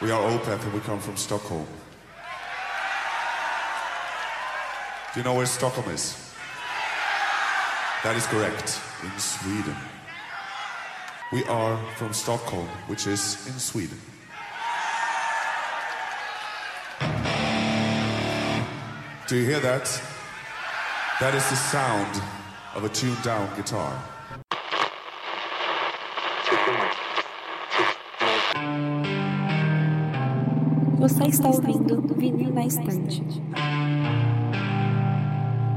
We are Opeth and we come from Stockholm. Do you know where Stockholm is? That is correct, in Sweden. We are from Stockholm, which is in Sweden. Do you hear that? That is the sound of a tuned down guitar. Você está ouvindo Vinil na Estante.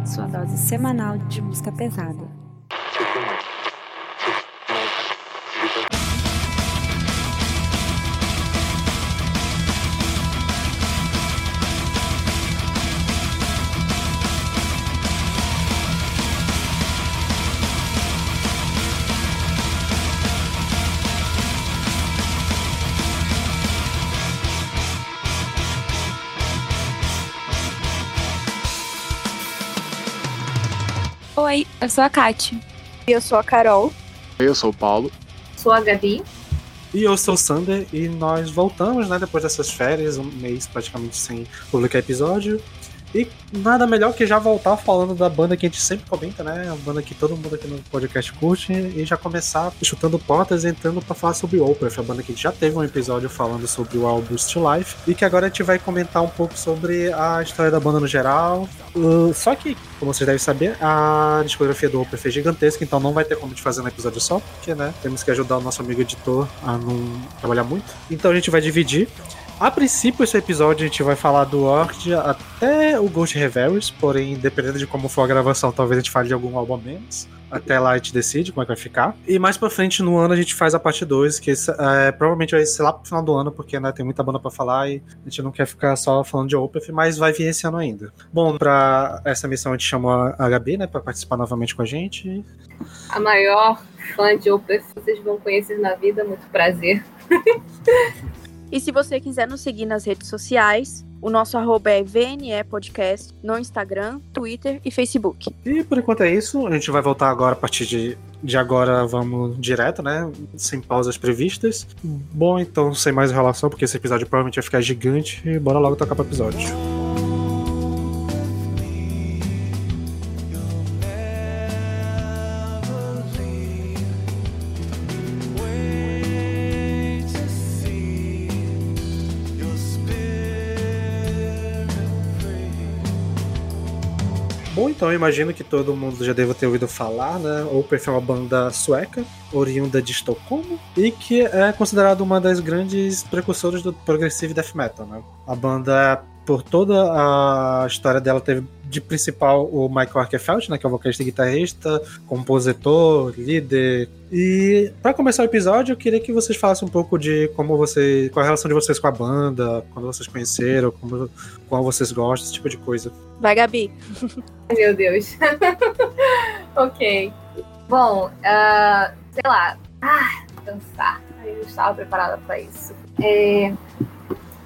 Sua dose semanal de música pesada. Eu sou a Kati. Eu sou a Carol. Eu sou o Paulo. Sou a Gabi. E eu sou o Sander e nós voltamos, né, depois dessas férias, um mês praticamente sem publicar episódio. E nada melhor que já voltar falando da banda que a gente sempre comenta, né? A banda que todo mundo aqui no podcast curte, e já começar chutando portas entrando para falar sobre Opeth, a banda que a gente já teve um episódio falando sobre o álbum Still Life, e que agora a gente vai comentar um pouco sobre a história da banda no geral. Uh, só que, como vocês devem saber, a discografia do Opeth é gigantesca, então não vai ter como a gente fazer um episódio só, porque, né, temos que ajudar o nosso amigo editor a não trabalhar muito. Então a gente vai dividir. A princípio, esse episódio a gente vai falar do Orchid até o Ghost Reveries, porém, dependendo de como for a gravação, talvez a gente fale de algum álbum menos. Até lá a gente decide como é que vai ficar. E mais pra frente no ano a gente faz a parte 2, que é, provavelmente vai ser lá pro final do ano, porque né, tem muita banda pra falar e a gente não quer ficar só falando de Opeth, mas vai vir esse ano ainda. Bom, pra essa missão a gente chamou a Gabi, né, pra participar novamente com a gente. A maior fã de Opeth vocês vão conhecer na vida, muito prazer. E se você quiser nos seguir nas redes sociais, o nosso arroba é VNE Podcast no Instagram, Twitter e Facebook. E por enquanto é isso. A gente vai voltar agora a partir de, de agora, vamos direto, né? Sem pausas previstas. Bom, então, sem mais enrolação, porque esse episódio provavelmente vai ficar gigante. E bora logo tocar pro episódio. Então imagino que todo mundo já deva ter ouvido falar, né? Opeth é uma banda sueca, oriunda de Estocolmo, e que é considerada uma das grandes precursoras do progressive death metal, né? A banda, por toda a história dela, teve de principal o Michael Arkerfeld, né, que é o vocalista e guitarrista, compositor, líder. E para começar o episódio, eu queria que vocês falassem um pouco de como você, qual a relação de vocês com a banda, quando vocês conheceram, como, qual vocês gostam, esse tipo de coisa. Vai, Gabi. Meu Deus. ok. Bom, uh, sei lá. Ah, pensar. Eu estava preparada para isso. É,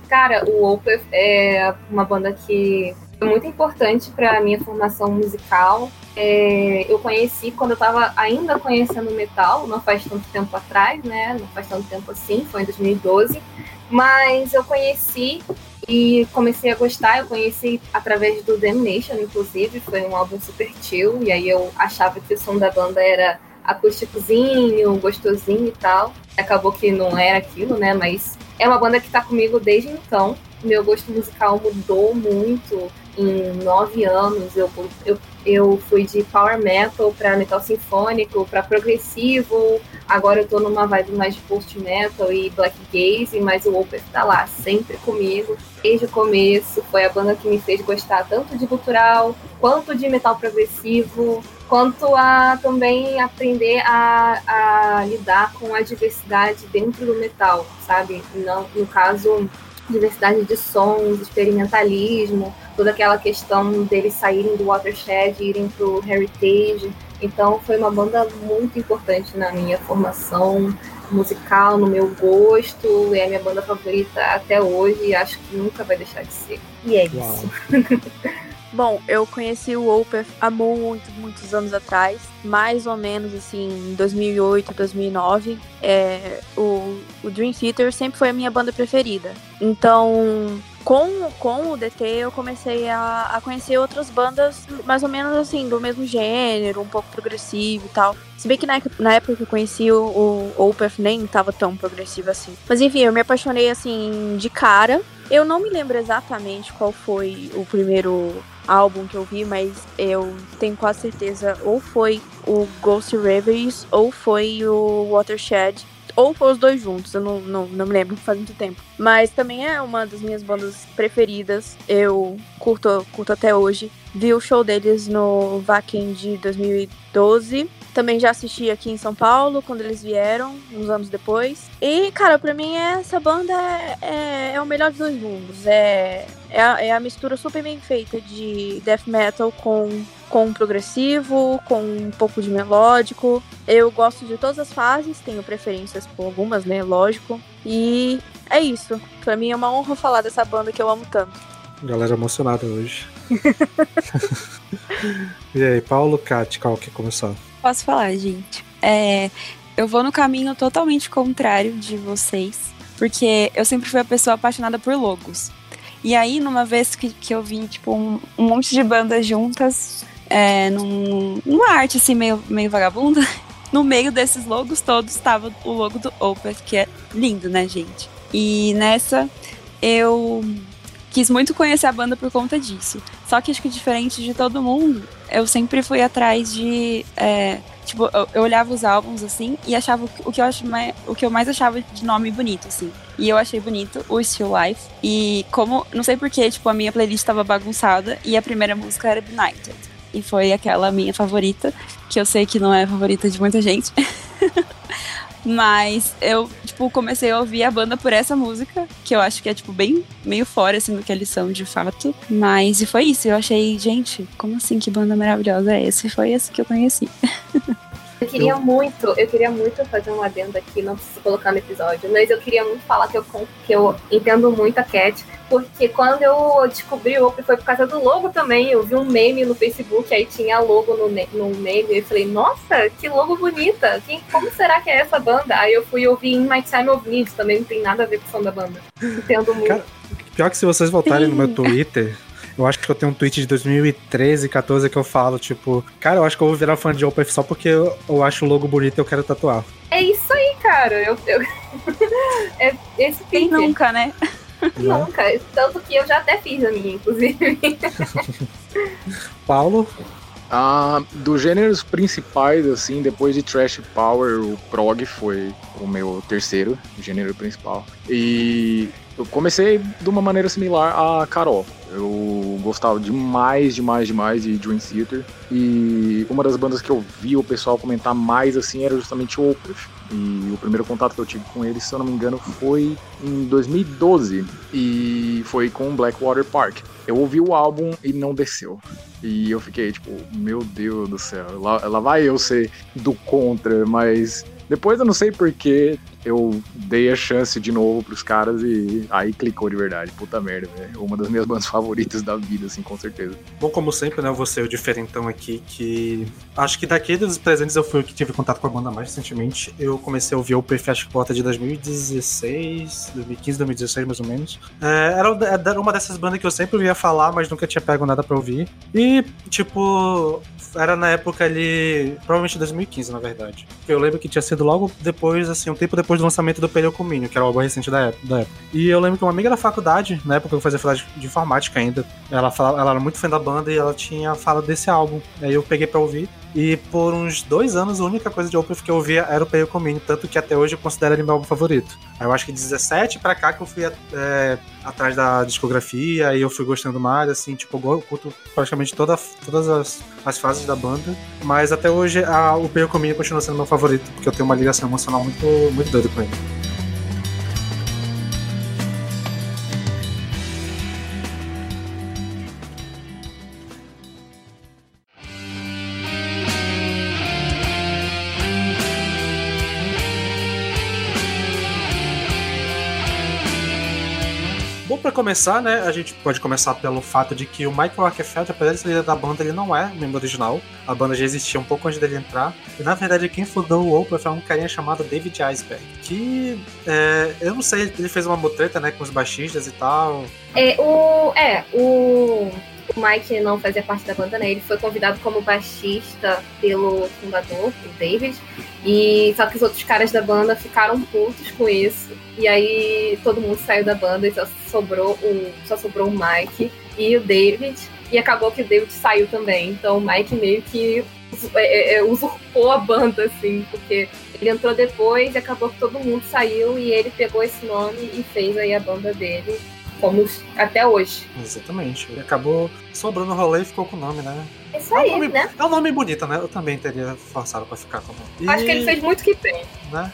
cara, o Opeth é uma banda que foi muito importante para minha formação musical. É, eu conheci quando eu estava ainda conhecendo metal, não faz tanto tempo atrás, né? Não faz tanto tempo assim, foi em 2012. Mas eu conheci e comecei a gostar. Eu conheci através do Damnation, inclusive, foi um álbum super chill. E aí eu achava que o som da banda era acústicozinho, gostosinho e tal. Acabou que não era aquilo, né? Mas é uma banda que tá comigo desde então. Meu gosto musical mudou muito em nove anos. Eu, eu, eu fui de power metal para metal sinfônico, para progressivo. Agora eu tô numa vibe mais de post metal e black gaze, mas o Opeth tá lá sempre comigo desde o começo. Foi a banda que me fez gostar tanto de cultural quanto de metal progressivo, quanto a também aprender a, a lidar com a diversidade dentro do metal, sabe? Não, no caso, diversidade de sons, experimentalismo, toda aquela questão deles saírem do watershed e irem pro heritage. Então foi uma banda muito importante na minha formação musical, no meu gosto, é a minha banda favorita até hoje e acho que nunca vai deixar de ser. E é Uau. isso. Bom, eu conheci o Opeth há muito, muitos anos atrás, mais ou menos assim, em 2008, 2009. É, o, o Dream Theater sempre foi a minha banda preferida. Então, com, com o DT eu comecei a, a conhecer outras bandas mais ou menos assim, do mesmo gênero, um pouco progressivo e tal. Se bem que na, na época que eu conheci o, o Opeth nem tava tão progressivo assim. Mas enfim, eu me apaixonei assim de cara. Eu não me lembro exatamente qual foi o primeiro álbum que eu vi, mas eu tenho quase certeza ou foi o Ghost Reveries ou foi o Watershed ou foi os dois juntos, eu não, não, não me lembro, faz muito tempo. Mas também é uma das minhas bandas preferidas, eu curto, curto até hoje. Vi o show deles no Vakin de 2012. Também já assisti aqui em São Paulo, quando eles vieram, uns anos depois. E, cara, pra mim essa banda é, é, é o melhor dos dois mundos. É, é a, é a mistura super bem feita de death metal com com progressivo, com um pouco de melódico. Eu gosto de todas as fases, tenho preferências por algumas, né? Lógico. E é isso. Pra mim é uma honra falar dessa banda que eu amo tanto. Galera emocionada hoje. e aí, Paulo, Kat, qual que começou? Posso falar, gente. É, eu vou no caminho totalmente contrário de vocês, porque eu sempre fui a pessoa apaixonada por logos. E aí, numa vez que, que eu vi, tipo, um, um monte de bandas juntas, é, num, numa arte assim meio, meio vagabunda. No meio desses logos todos estava o logo do Opeth, que é lindo, né, gente? E nessa eu quis muito conhecer a banda por conta disso. Só que acho que diferente de todo mundo, eu sempre fui atrás de. É, tipo, eu, eu, olhava os álbuns assim e achava o que eu acho mais, o que eu mais achava de nome bonito, assim. E eu achei bonito o Still Life. E como, não sei porquê, tipo, a minha playlist estava bagunçada e a primeira música era Benighted e foi aquela minha favorita, que eu sei que não é favorita de muita gente. Mas eu, tipo, comecei a ouvir a banda por essa música, que eu acho que é, tipo, bem meio fora, assim, do que eles são de fato. Mas, e foi isso. Eu achei, gente, como assim? Que banda maravilhosa é essa? E foi essa que eu conheci. Eu queria muito, eu queria muito fazer um adendo aqui, não preciso colocar no episódio, mas eu queria muito falar que eu, que eu entendo muito a Cat, porque quando eu descobri o Opry foi por causa do logo também. Eu vi um meme no Facebook, aí tinha logo no, no meme, e eu falei, nossa, que logo bonita! Quem, como será que é essa banda? Aí eu fui ouvir In My Time of Need, também não tem nada a ver com o som da banda. Entendo muito. Cara, pior que se vocês voltarem Sim. no meu Twitter, eu acho que eu tenho um tweet de 2013, 14 que eu falo, tipo, cara, eu acho que eu vou virar fã de Opeth só porque eu, eu acho o logo bonito e eu quero tatuar. É isso aí, cara. Eu, eu... é esse Quem nunca, né? Nunca. Tanto que eu já até fiz a minha, inclusive. Paulo? Ah, dos gêneros principais, assim, depois de Trash Power, o prog foi o meu terceiro gênero principal. E eu comecei de uma maneira similar a Carol. Eu gostava demais, demais, demais de Dream Theater. E uma das bandas que eu vi o pessoal comentar mais assim era justamente o. E o primeiro contato que eu tive com eles, se eu não me engano, foi em 2012. E foi com Blackwater Park. Eu ouvi o álbum e não desceu. E eu fiquei tipo, meu Deus do céu, lá vai eu ser do contra, mas depois eu não sei porquê, eu dei a chance de novo pros caras e aí clicou de verdade. Puta merda, velho. Uma das minhas bandas favoritas da vida, assim, com certeza. Bom, como sempre, né, você o diferentão aqui, que acho que daqui dos presentes eu fui o que tive contato com a banda mais recentemente. Eu comecei a ouvir o Perfect Porta de 2016, 2015, 2016 mais ou menos. É, era uma dessas bandas que eu sempre ouvia falar, mas nunca tinha pego nada pra ouvir. E, tipo, era na época ali, provavelmente 2015, na verdade. Eu lembro que tinha sido logo depois, assim, um tempo depois do lançamento do Peliocominho, que era o álbum recente da época, da época. E eu lembro que uma amiga da faculdade, na época eu fazia faculdade de informática ainda, ela, falava, ela era muito fã da banda e ela tinha fala desse álbum. Aí eu peguei pra ouvir. E por uns dois anos, a única coisa de Opeth que eu ouvia era o Pale Comini, tanto que até hoje eu considero ele meu álbum favorito. Eu acho que de 17 pra cá que eu fui é, atrás da discografia e eu fui gostando mais, assim, tipo, eu curto praticamente toda, todas as, as fases da banda. Mas até hoje a, o Pale Comini continua sendo meu favorito, porque eu tenho uma ligação emocional muito, muito doida com ele. Começar, né, a gente pode começar pelo fato de que o Michael Arquefeld, apesar de ser líder da banda, ele não é membro original. A banda já existia um pouco antes dele entrar. E na verdade, quem fundou o Opeth foi um carinha chamado David Iceberg. Que é, eu não sei, ele fez uma mutreta, né, com os baixistas e tal. É, o, é, o, o Mike não fazia parte da banda, né? Ele foi convidado como baixista pelo fundador, o David. E só que os outros caras da banda ficaram putos com isso. E aí todo mundo saiu da banda e só sobrou o, só sobrou o Mike e o David. E acabou que o David saiu também. Então o Mike meio que é, é, usurpou a banda, assim, porque ele entrou depois e acabou que todo mundo saiu e ele pegou esse nome e fez aí a banda dele como até hoje. Exatamente. Ele acabou sobrando o rolê e ficou com o nome, né? Isso aí, é um nome, né? É um nome bonito, né? Eu também teria forçado pra ficar com o nome. E, Acho que ele fez muito que bem. Né?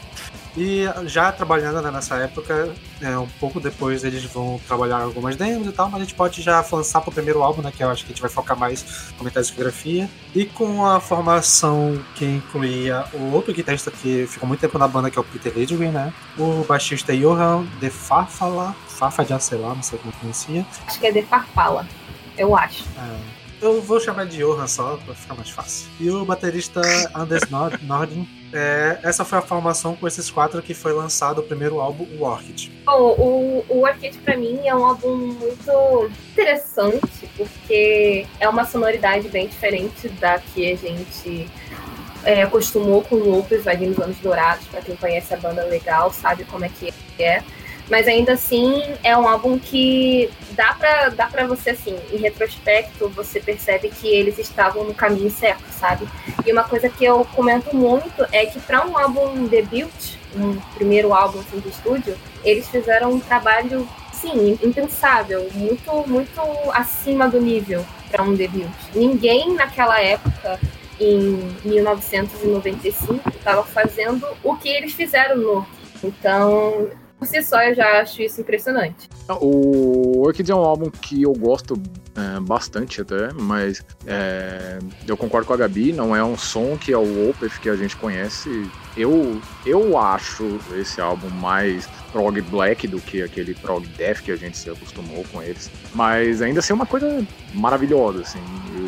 E já trabalhando né, nessa época, é, um pouco depois eles vão trabalhar algumas demos e tal, mas a gente pode já lançar pro primeiro álbum, né? Que eu acho que a gente vai focar mais no comentário de discografia. E com a formação que incluía o outro guitarrista que ficou muito tempo na banda, que é o Peter Lidwin, né? O baixista Johan de Farfala, Farfa de sei lá, não sei como pronuncia. Acho que é de Farfala, eu acho. É. Eu vou chamar de Johan só, pra ficar mais fácil. E o baterista Anders Nord Nordin. É, essa foi a formação com esses quatro que foi lançado o primeiro álbum, o Orchid. Bom, o, o Orchid pra mim é um álbum muito interessante, porque é uma sonoridade bem diferente da que a gente é, acostumou com o Opus ali nos anos dourados. Pra quem conhece a banda legal, sabe como é que é. Mas ainda assim é um álbum que dá pra, dá pra você, assim, em retrospecto, você percebe que eles estavam no caminho certo, sabe? E uma coisa que eu comento muito é que para um álbum debut, um primeiro álbum assim, de estúdio, eles fizeram um trabalho, sim, impensável, muito, muito acima do nível para um debut. Ninguém naquela época em 1995 estava fazendo o que eles fizeram no então por si só eu já acho isso impressionante. O Orchid é um álbum que eu gosto é, bastante até, mas é, eu concordo com a Gabi, não é um som que é o Opeth que a gente conhece. Eu, eu acho esse álbum mais prog black do que aquele prog death que a gente se acostumou com eles. Mas ainda assim é uma coisa maravilhosa, assim.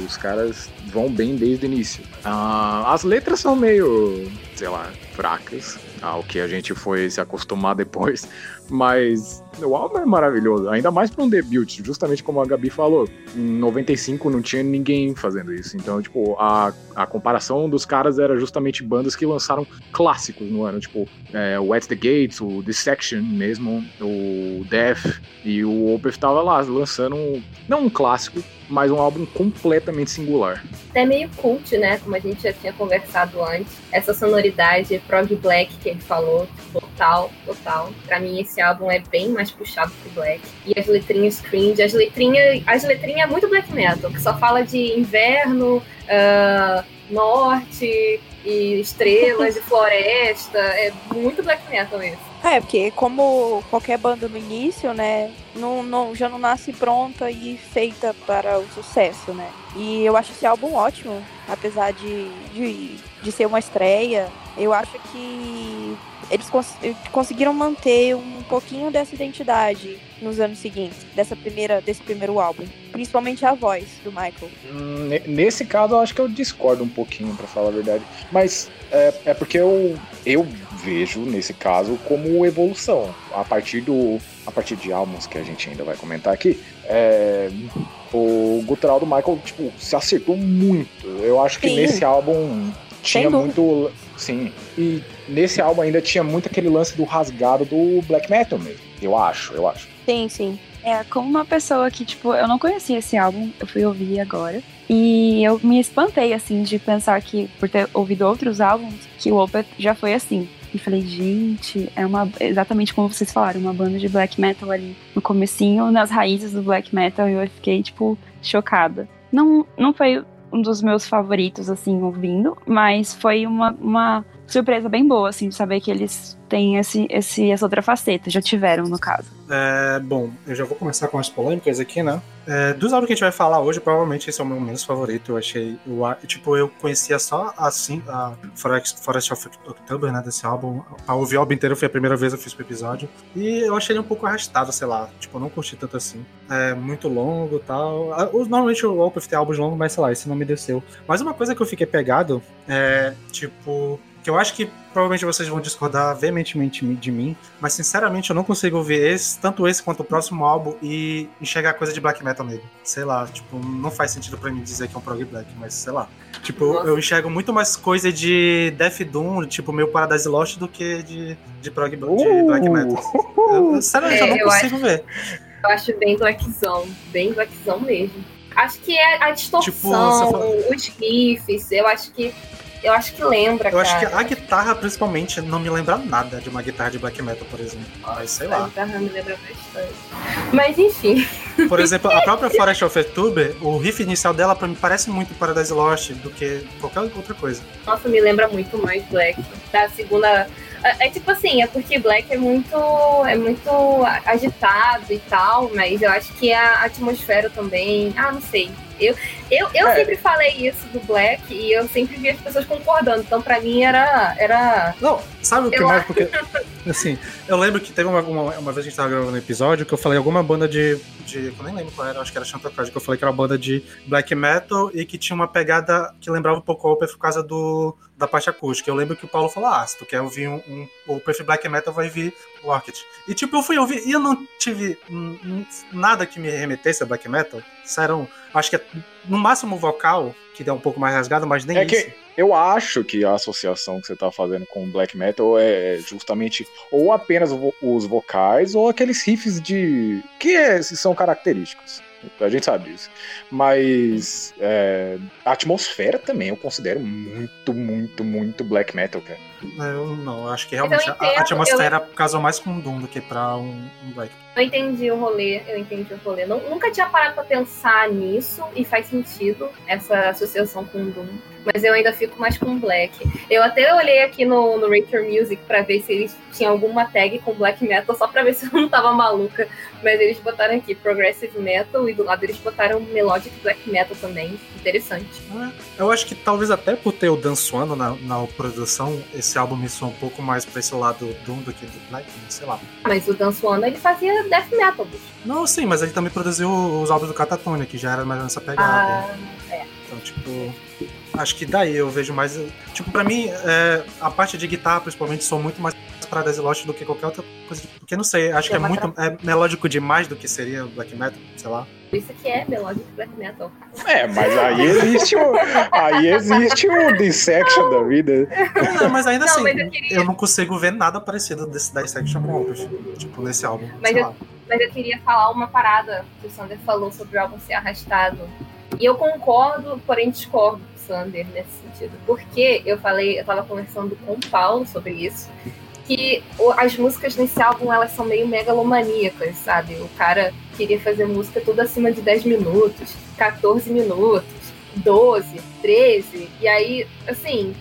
os caras vão bem desde o início. Ah, as letras são meio, sei lá, fracas ao que a gente foi se acostumar depois. Mas o álbum é maravilhoso, ainda mais para um debut, justamente como a Gabi falou. Em 95 não tinha ninguém fazendo isso. Então, tipo, a, a comparação dos caras era justamente bandas que lançaram clássicos no ano, tipo, é, o At the Gates, o Dissection mesmo, o Death, e o Opeth tava lá lançando, um, não um clássico, mas um álbum completamente singular. É meio cult, né? Como a gente já tinha conversado antes. Essa sonoridade prog black que ele falou, total, total. Pra mim, esse álbum é bem mais puxado pro black. E as letrinhas cringe, as letrinhas, as letrinhas é muito black metal, que só fala de inverno, uh, norte e estrelas e floresta. É muito black metal mesmo. É, porque como qualquer banda no início, né, não, não, já não nasce pronta e feita para o sucesso, né? E eu acho esse álbum ótimo, apesar de, de, de ser uma estreia. Eu acho que eles cons conseguiram manter um pouquinho dessa identidade nos anos seguintes, dessa primeira, desse primeiro álbum. Principalmente a voz do Michael. Hum, nesse caso, eu acho que eu discordo um pouquinho, para falar a verdade. Mas é, é porque eu, eu vejo nesse caso como evolução. A partir do. A partir de álbuns que a gente ainda vai comentar aqui. É, o gutural do Michael, tipo, se acertou muito. Eu acho que Sim. nesse álbum tinha muito. Sim. E nesse álbum ainda tinha muito aquele lance do rasgado do black metal mesmo. Eu acho, eu acho. Sim, sim. É, como uma pessoa que, tipo, eu não conhecia esse álbum, eu fui ouvir agora. E eu me espantei, assim, de pensar que, por ter ouvido outros álbuns, que o Opeth já foi assim. E falei, gente, é uma exatamente como vocês falaram, uma banda de black metal ali no comecinho, nas raízes do black metal, e eu fiquei, tipo, chocada. Não, não foi um dos meus favoritos, assim, ouvindo, mas foi uma, uma surpresa bem boa, assim, de saber que eles têm esse, esse, essa outra faceta, já tiveram, no caso. É, bom, eu já vou começar com as polêmicas aqui, né? É, dos álbuns que a gente vai falar hoje, provavelmente esse é o meu menos favorito. Eu achei. A- tipo, eu conhecia só assim a Forest, Forest of October, né? Desse álbum. A ouvir o álbum inteiro foi a primeira vez que eu fiz pro episódio. E eu achei ele um pouco arrastado, sei lá. Tipo, eu não curti tanto assim. É muito longo e tal. Normalmente o Opeth tem álbuns longos, mas sei lá, esse não me desceu. Mas uma coisa que eu fiquei pegado é, tipo. Que eu acho que provavelmente vocês vão discordar veementemente de mim, mas sinceramente eu não consigo ver esse, tanto esse quanto o próximo álbum e enxergar coisa de black metal nele. Sei lá, tipo, não faz sentido pra mim dizer que é um prog black, mas sei lá. Tipo, Nossa. eu enxergo muito mais coisa de Death Doom, tipo, meio Paradise Lost do que de, de prog de black metal. Eu, eu, sinceramente, eu É, não eu consigo ver. Eu acho bem blackzão, bem blackzão mesmo. Acho que é a distorção, Tipo, fala- os riffs, eu acho que. Eu acho que lembra, Eu cara. acho que a guitarra, principalmente, não me lembra nada de uma guitarra de black metal, por exemplo. Mas sei A lá. guitarra me lembra bastante. Mas enfim, Por exemplo, a própria Forest of October, o riff inicial dela pra mim parece muito Paradise Lost do que qualquer outra coisa. nossa, me lembra muito mais Black. Da segunda. É, é tipo assim, é porque Black é muito. é muito agitado e tal, mas eu acho que a atmosfera também. Ah, não sei. Eu, eu, eu É. sempre falei isso do Black e eu sempre vi as pessoas concordando. Então, pra mim, era. era Não, sabe o que Eu mais? Porque, assim, eu lembro que teve uma, uma, uma vez que a gente tava gravando um episódio que eu falei alguma banda de. de eu nem lembro qual era, acho que era Chanticleer, que eu falei que era uma banda de black metal e que tinha uma pegada que lembrava um pouco o Opeth por causa do, da parte acústica. Eu lembro que o Paulo falou: ah, se tu quer ouvir um, um Opeth black metal, vai vir o Orchid. E tipo, eu fui ouvir e eu não tive nada que me remetesse a black metal. Sério, acho que é no máximo o vocal, que é um pouco mais rasgado, mas nem É isso. que eu acho que a associação que você tá fazendo com o black metal é justamente ou apenas os vocais ou aqueles riffs de que é- são característicos. A gente sabe disso. Mas é, a atmosfera também eu considero muito, muito, muito black metal, cara. Eu não, eu acho que realmente a- Então, entendo, a atmosfera casou mais com um Doom do que pra um, um Black. Eu entendi o rolê, eu entendi o rolê. Nunca tinha parado pra pensar nisso e faz sentido essa associação com o Doom. Mas eu ainda fico mais com Black. Eu até olhei aqui no, no Rate Your Music pra ver se eles tinham alguma tag com Black Metal, só pra ver se eu não tava maluca. Mas eles botaram aqui Progressive Metal e do lado eles botaram Melodic Black Metal também. Interessante. Eu acho que talvez até por ter o Dan Suano na, na produção, esse álbum me soa um pouco mais pra esse lado Doom do que do Black, sei lá. Mas o Dan Swan, ele fazia Death Metal. bicho. Não, sim, mas ele também produziu os álbuns do Catatonia, que já era mais nessa pegada. Ah, Então, tipo. Acho que daí eu vejo mais. Tipo, pra mim, é, a parte de guitarra, principalmente, sou muito mais pra Daisy Lost do que qualquer outra coisa. Porque não sei, acho que é É muito. É melódico demais do que seria black metal, sei lá. Por isso que é Melodic Black Metal. É, mas aí existe o, aí existe o dissection da vida. Não, mas ainda Não, assim, mas eu queria- eu não consigo ver nada parecido desse Dissection com Opus. Tipo, nesse álbum. Mas sei eu- lá. Mas eu queria falar uma parada que o Sander falou sobre o álbum ser arrastado. E eu concordo, porém discordo do Sander nesse sentido. Porque eu falei, eu tava conversando com o Paulo sobre isso, que as músicas nesse álbum elas são meio megalomaníacas, sabe? O cara queria fazer música tudo acima de 10 minutos, 14 minutos, 12, 13. E aí, assim,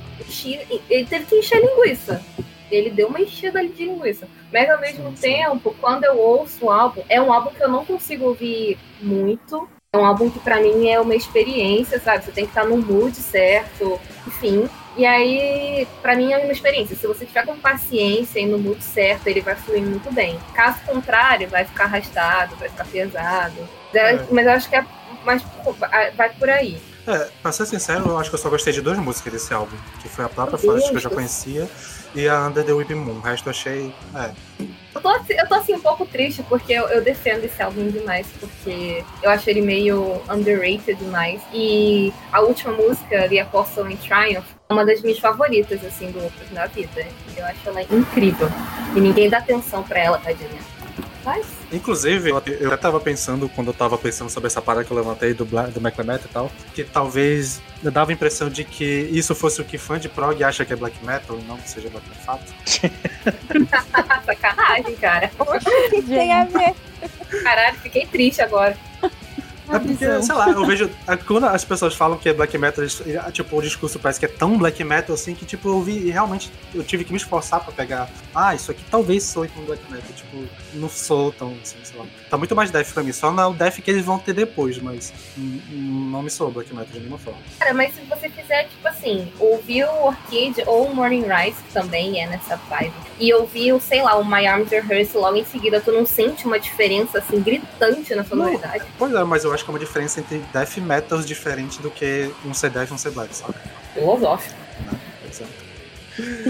ele teve que encher linguiça. Ele deu uma enchida ali de linguiça. Mas ao mesmo tempo, quando eu ouço o álbum, é um álbum que eu não consigo ouvir muito. É um álbum que pra mim é uma experiência, sabe? Você tem que estar no mood certo, enfim. E aí, pra mim é uma experiência. Se você tiver com paciência e no mood certo, ele vai fluir muito bem. Caso contrário, vai ficar arrastado, vai ficar pesado. É. Mas eu acho que é mais vai por aí. É, pra ser sincero, eu acho que eu só gostei de duas músicas desse álbum. Que foi a própria Forest que eu já conhecia e a Under the Whipping Moon. O resto eu achei. É. Eu tô, assim- eu tô assim um pouco triste porque eu, eu defendo esse álbum demais, porque eu acho ele meio underrated demais. E a última música, The Apostle in Triumph, é uma das minhas favoritas, assim, do Opus na vida. Eu acho ela incrível. E ninguém dá atenção pra ela, tadinha. Mas, Inclusive, eu eu até tava pensando, quando eu tava pensando sobre essa parada que eu levantei do, Bla- do McLemet e tal, que talvez eu dava a impressão de que isso fosse o que fã de prog acha que é black metal e não que seja black metal fato. sacanagem, cara. Tem a ver. Caralho, fiquei triste agora. É porque, sei lá, eu vejo. é, Quando as pessoas falam que é black metal, é, tipo, o discurso parece que é tão black metal assim que, tipo, eu vi e realmente eu tive que me esforçar pra pegar. Ah, isso aqui talvez soe como black metal. Tipo, não sou tão assim, sei lá. Tá muito mais death pra mim. Só no death que eles vão ter depois, mas não me soa black metal de nenhuma forma. Cara, mas se você fizer, tipo assim, ouvir o Orchid ou o Morning Rise, que também é nessa vibe, e ouvir, o, sei lá, o My Arms Are Hers logo em seguida, tu não sente uma diferença, assim, gritante na sonoridade? Pois é, mas eu acho que é uma diferença entre death metals diferente do que um ser death e um ser black, sabe? Filosófico. Pois é.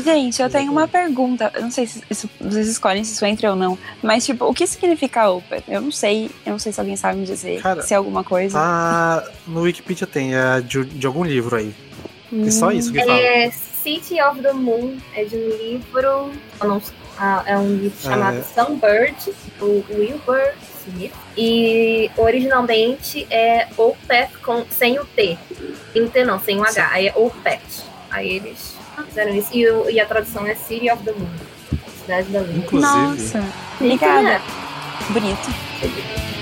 Gente, eu tenho uma pergunta. Eu não sei se isso- vocês escolhem se isso entra ou não. Mas, tipo, o que significa Open? Eu não sei. Eu não sei se alguém sabe me dizer. Cara, se é alguma coisa. Ah, no Wikipedia tem, é de, de algum livro aí. É só isso que fala. É City of the Moon, é de um livro, eu não- ah, é um livro chamado É. Sunbird, do Wilbur Smith, e originalmente é Opeth com, sem o T, sem o T não, sem o H, aí é Opeth, aí eles fizeram isso, e, o- e a tradução é City of the Moon, Cidade da Lua. Inclusive, Nossa, obrigada. Né? Bonito.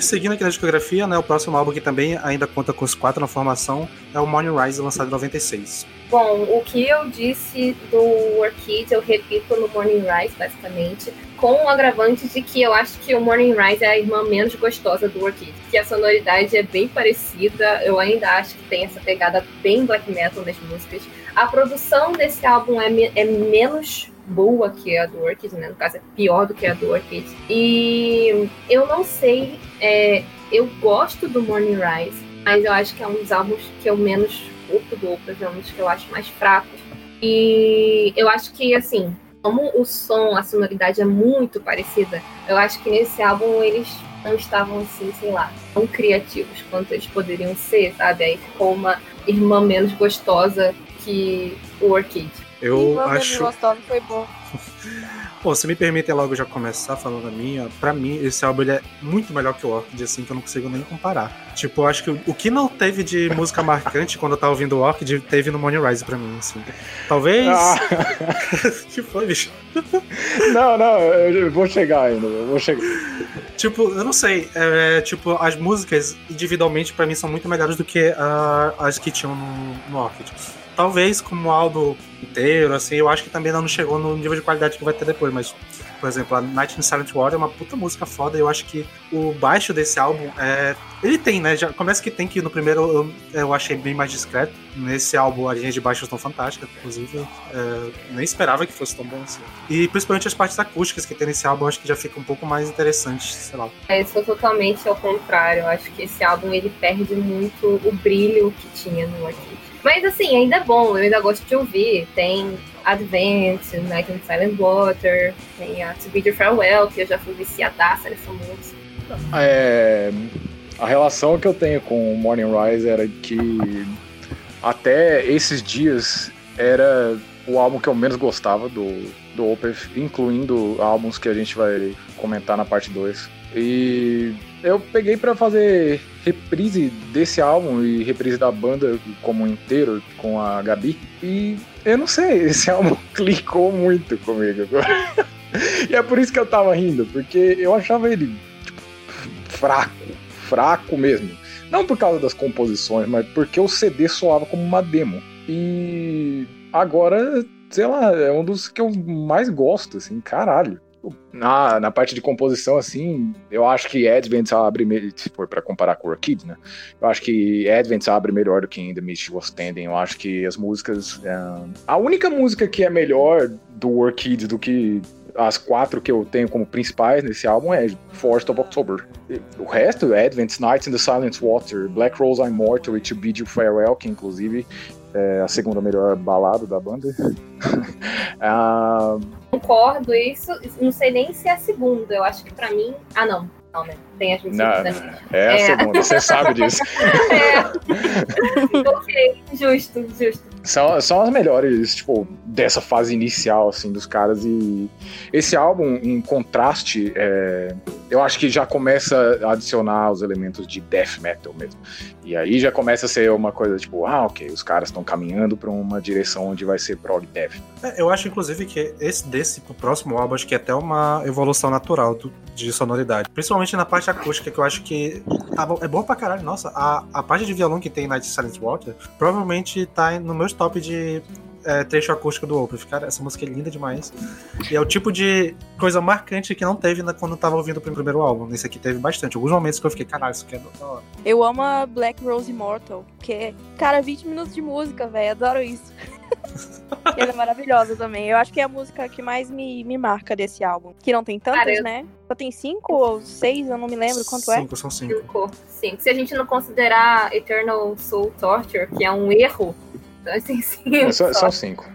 Seguindo aqui na discografia, né, o próximo álbum que também ainda conta com os quatro na formação é o Morning Rise, lançado em 96. Bom, o que eu disse do Orchid, eu repito no Morning Rise, basicamente, com o agravante de que eu acho que o Morning Rise é a irmã menos gostosa do Orchid, que a sonoridade é bem parecida, eu ainda acho que tem essa pegada bem black metal nas músicas. A produção desse álbum é, me- é menos boa que a do Orchid, né? No caso, é pior do que a do Orchid. E eu não sei, é, eu gosto do Morning Rise, mas eu acho que é um dos álbuns que eu menos curto do Opus, é um dos que eu acho mais fracos. E eu acho que, assim, como o som, a sonoridade é muito parecida, eu acho que nesse álbum eles não estavam, assim, sei lá, tão criativos quanto eles poderiam ser, sabe? Aí ficou uma irmã menos gostosa que o Orchid. Eu menos acho. gostosa foi bom. Bom, se me permitem logo já começar falando a minha, pra mim esse álbum ele é muito melhor que o Orchid, assim, que eu não consigo nem comparar. Tipo, eu acho que o, o que não teve de música marcante quando eu tava ouvindo o Orchid, teve no Morning Rise pra mim, assim. Talvez. Ah, que foi, bicho? não, não, eu vou chegar ainda, eu vou chegar. Tipo, eu não sei. É, tipo, as músicas individualmente pra mim são muito melhores do que ah, as que tinham no, no Orchid. Talvez como álbum inteiro, assim, eu acho que também não chegou no nível de qualidade que vai ter depois, mas, por exemplo, a Night in Silent Water é uma puta música foda eu acho que o baixo desse álbum é. Ele tem, né? Já começa que tem que no primeiro eu, eu achei bem mais discreto. Nesse álbum as linhas de baixo estão fantásticas, inclusive. é, nem esperava que fosse tão bom assim. E principalmente as partes acústicas que tem nesse álbum, acho que já fica um pouco mais interessante, sei lá. É, eu sou totalmente ao contrário. Eu acho que esse álbum ele perde muito o brilho que tinha no Orchid. Mas assim, ainda é bom, eu ainda gosto de ouvir. Tem Advent, Night in Silent Water, tem a To Bid Your Farewell, que eu já fui viciadaça nessa música. É, a relação que eu tenho com Morning Rise era que até esses dias era o álbum que eu menos gostava do, do Opeth, incluindo álbuns que a gente vai comentar na parte 2. E eu peguei pra fazer reprise desse álbum e reprise da banda como inteiro com a Gabi. E eu não sei, esse álbum clicou muito comigo. e é por isso que eu tava rindo, porque eu achava ele tipo, fraco, fraco mesmo. Não por causa das composições, mas porque o CD soava como uma demo. E agora, sei lá, é um dos que eu mais gosto, assim, caralho. Na, na parte de composição, assim, eu acho que Advent abre, se for pra comparar com Orchid, né? Eu acho que Advent abre melhor do que In The Mist Was Standing. Eu acho que as músicas. é, A única música que é melhor do Orchid do que as quatro que eu tenho como principais nesse álbum é Forest of October. O resto, Advent, Nights in the Silent Water, Black Rose I'm Mortal e To Bid You Farewell, que inclusive é a segunda melhor balada da banda. Ah, Concordo, isso. Não sei nem se é a segunda. Eu acho que pra mim. Ah, não. Não, né? tem as músicas Não, é a É. segunda, você sabe disso. É. ok, justo, justo. São, são as melhores, tipo, dessa fase inicial, assim, dos caras. E esse álbum, em contraste, é, eu acho que já começa a adicionar os elementos de death metal mesmo. E aí já começa a ser uma coisa tipo, ah, ok, os caras estão caminhando pra uma direção onde vai ser prog death. É, Eu acho, inclusive, que esse desse pro próximo álbum, acho que é até uma evolução natural do- de sonoridade. Principalmente na parte acústica, que eu acho que tá é bom pra caralho. Nossa, a, a parte de violão que tem em Night Silent Water provavelmente tá no meu top de é, trecho acústico do Opeth. Cara, essa música é linda demais. E é o tipo de coisa marcante que não teve na- quando eu tava ouvindo o primeiro álbum. Nesse aqui teve bastante. Alguns momentos que eu fiquei, caralho, isso aqui é da hora. Eu amo a Black Rose Immortal, porque, cara, 20 minutos de música, velho, adoro isso. Ela é maravilhosa também. Eu acho que é a música que mais me, me marca desse álbum. Que não tem tantas, Cara, eu- né? Só tem cinco ou seis, eu não me lembro quanto é. Cinco, são cinco. Cinco. Cinco. Se a gente não considerar Eternal Soul Torture, que é um erro, então assim, cinco. São, só são cinco.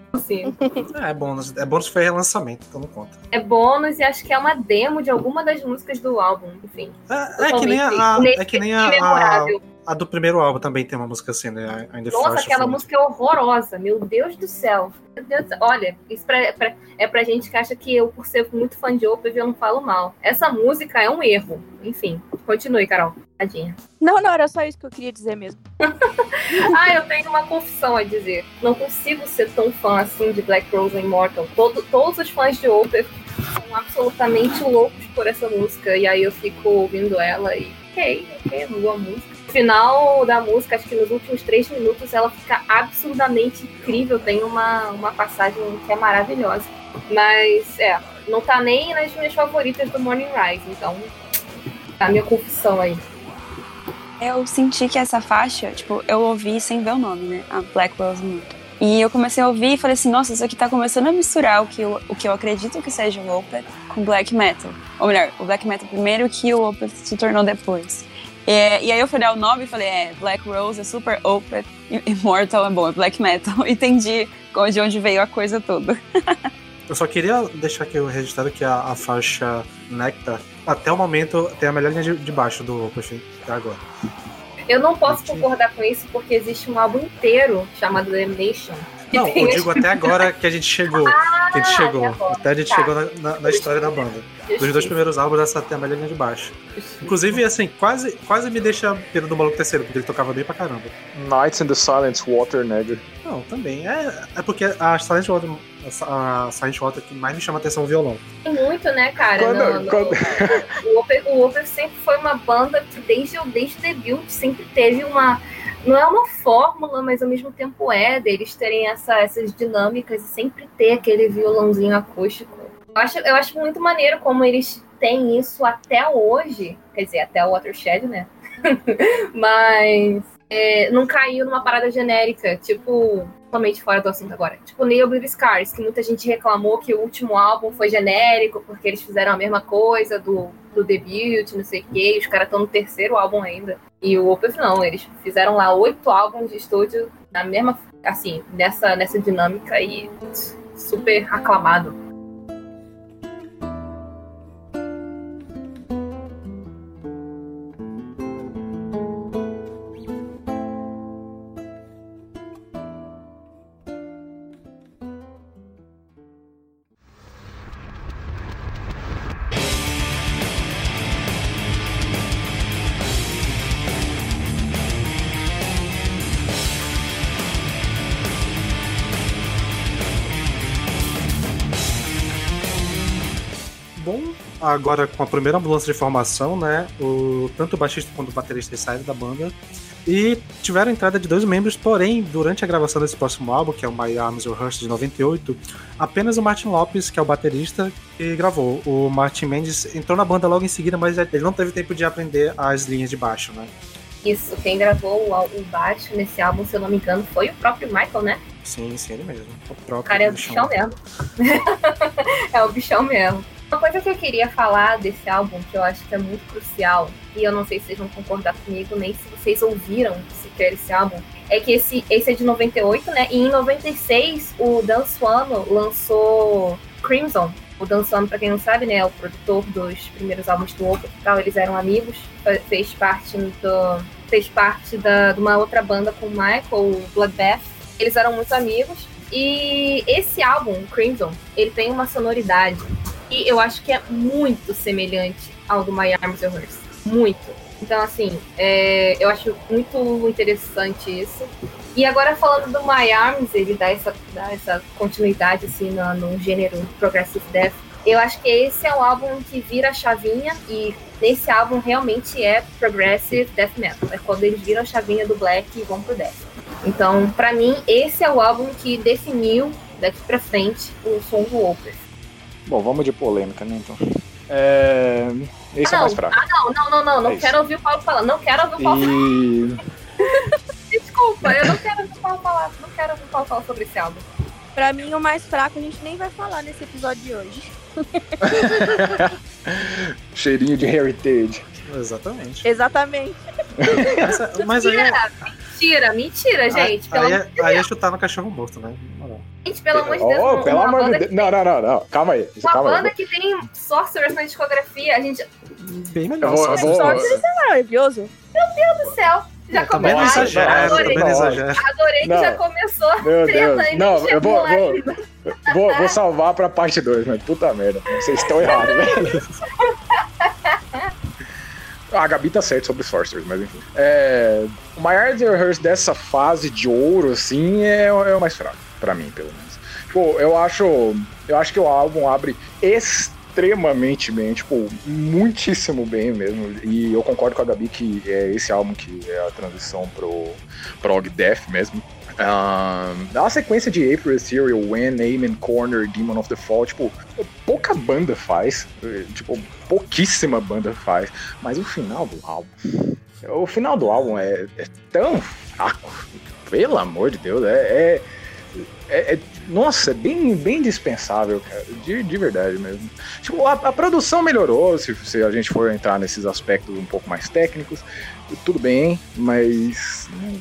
É, é bônus. É bônus foi relançamento, então não conta. É bônus e acho que é uma demo de alguma das músicas do álbum, enfim. É, é que nem a, é que nem a, a, do primeiro álbum também tem uma música assim, né? Ainda Nossa, aquela música é horrorosa, meu Deus do céu. Meu Deus. Olha, isso pra- pra- é pra gente que acha que eu, por ser muito fã de Opeth, eu não falo mal. Essa música é um erro. Enfim, continue, Carol. Tadinha. Não, não, era só isso que eu queria dizer mesmo. Ah, eu tenho uma confissão a dizer. Não consigo ser tão fã assim de Black Rose Immortal. Todo, todos os fãs de Opeth são absolutamente loucos por essa música. E aí eu fico ouvindo ela e, ok, ok, não boa música. No final da música, acho que nos últimos três minutos, ela fica absurdamente incrível. Tem uma, uma passagem que é maravilhosa. Mas, é, não tá nem nas minhas favoritas do Morning Rise. Então, tá a minha confissão aí. Eu senti que essa faixa, tipo, eu ouvi sem ver o nome, né? A Black Rose Immortal. E eu comecei a ouvir e falei assim, nossa, isso aqui tá começando a misturar o que eu, o que eu acredito que seja o Opeth com Black Metal. Ou melhor, o Black Metal primeiro que o Opeth se tornou depois. É, e aí eu falei o nome e falei, é, Black Rose é super Opeth, Immortal é bom, é Black Metal. Entendi de onde veio a coisa toda. Eu só queria deixar aqui registrado que a, a faixa Nectar, até o momento, tem a melhor linha de, de baixo do Opeth até agora. Eu não posso concordar com isso porque existe um álbum inteiro chamado Damnation. Não, eu digo até agora que a gente chegou. que a gente chegou. agora? Até a gente Tá. chegou na, na- na história da banda. Dos dois primeiros álbuns, essa tem a melhor linha de baixo. Inclusive, assim, quase, quase me deixa pena do maluco terceiro, porque ele tocava bem pra caramba. Nights in the Silent Water, nega. Não, também. É, é porque a Silent Water, a Silent Water que mais me chama atenção é o violão. Tem muito, né, cara? Quando- no- no- quando- O Opeth o Opeth sempre foi uma banda que desde, o- desde o debut sempre teve uma. Não é uma fórmula, mas ao mesmo tempo é, deles terem essa, essas dinâmicas e sempre ter aquele violãozinho acústico. Eu acho, eu acho muito maneiro como eles têm isso até hoje. Quer dizer, até o Watershed, né? mas é, não caiu numa parada genérica, tipo, totalmente fora do assunto agora. Tipo, Neil Blue Scars, que muita gente reclamou que o último álbum foi genérico, porque eles fizeram a mesma coisa do, do debut, não sei o quê, os caras estão no terceiro álbum ainda. E o Opeth não, eles fizeram lá oito álbuns de estúdio na mesma, assim, nessa, nessa dinâmica e super aclamado. Agora com a primeira mudança de formação, né? O, tanto o baixista quanto o baterista saíram da banda. E tiveram a entrada de dois membros, porém, durante a gravação desse próximo álbum, que é o My Arms Hearts de 98, apenas o Martin Lopes, que é o baterista, que gravou. O Martin Mendes entrou na banda logo em seguida, mas ele não teve tempo de aprender as linhas de baixo, né? Isso, quem gravou o, o baixo nesse álbum, se eu não me engano, foi o próprio Michael, né? Sim, sim, ele mesmo. O O próprio cara é o bichão. bichão mesmo. é o bichão mesmo. Uma coisa que eu queria falar desse álbum, que eu acho que é muito crucial, e eu não sei se vocês vão concordar comigo, nem se vocês ouviram sequer esse álbum, é que esse, esse é de 98, né? E em 96, o Dan Swano lançou Crimson. O Dan Sono, pra quem não sabe, né, é o produtor dos primeiros álbuns do Opeth e tal, eles eram amigos, fez parte do fez parte da, de uma outra banda com o Michael, o Bloodbath. Eles eram muito amigos. E esse álbum, Crimson, ele tem uma sonoridade eu acho que é muito semelhante ao do My Arms Yours. Muito. Então, assim, é, eu acho muito interessante isso. E agora falando do My Arms, ele dá essa, dá essa continuidade assim no, no gênero Progressive Death. Eu acho que esse é o álbum que vira a chavinha e nesse álbum realmente é Progressive Death Metal. É quando eles viram a chavinha do Black e vão pro Death. Então, para mim, esse é o álbum que definiu daqui para frente o som do Opeth. Bom, vamos de polêmica, né, então. É... Esse ah, é o mais fraco. Ah, não, não, não, não. Não É quero ouvir o Paulo falar. Não quero ouvir o Paulo falar. E... Desculpa, eu não quero ouvir o Paulo falar. Não quero ouvir o Paulo falar sobre esse álbum. Pra mim, o mais fraco a gente nem vai falar nesse episódio de hoje. Cheirinho de heritage. Exatamente. Exatamente. Essa- mas aí, é- Mentira, mentira, mentira, gente. Aí, é- de aí é chutar no cachorro morto, né? Gente, pelo amor de Deus. Oh, uma- pelo amor de Deus. Não, não, não, não. Calma aí. Uma Calma banda aí. que tem Sorcerers na discografia, a gente. Bem Eu melhor. vou, só. eu vou... Sorcerers é maravilhoso. Meu do céu. Já não começou. Nossa, exagera, adorei, não adorei que Não. já começou a treta Deus. e Não, eu vou, chegou lá vou, vou, vou salvar pra parte 2, mas puta merda. Vocês estão errados, velho. Ah, a Gabi tá certo sobre Sorcerers, mas enfim. É, o maior Rehearse dessa fase de ouro, assim, é, é o mais fraco, pra mim, pelo menos. Tipo, eu acho, eu acho que o álbum abre extremamente bem, tipo, muitíssimo bem mesmo. E eu concordo com a Gabi que é esse álbum que é a transição pro prog death mesmo. Um, a sequência de April, Ethereal, When, Amen, Corner, Demon of the Fall, tipo, pouca banda faz, tipo, pouquíssima banda faz, mas o final do álbum, o final do álbum é, é tão fraco, pelo amor de Deus, é, é, é- é- nossa, é bem, bem dispensável, cara, de, de verdade mesmo. Tipo, a, a produção melhorou, se, se a gente for entrar nesses aspectos um pouco mais técnicos, tudo bem, mas hum,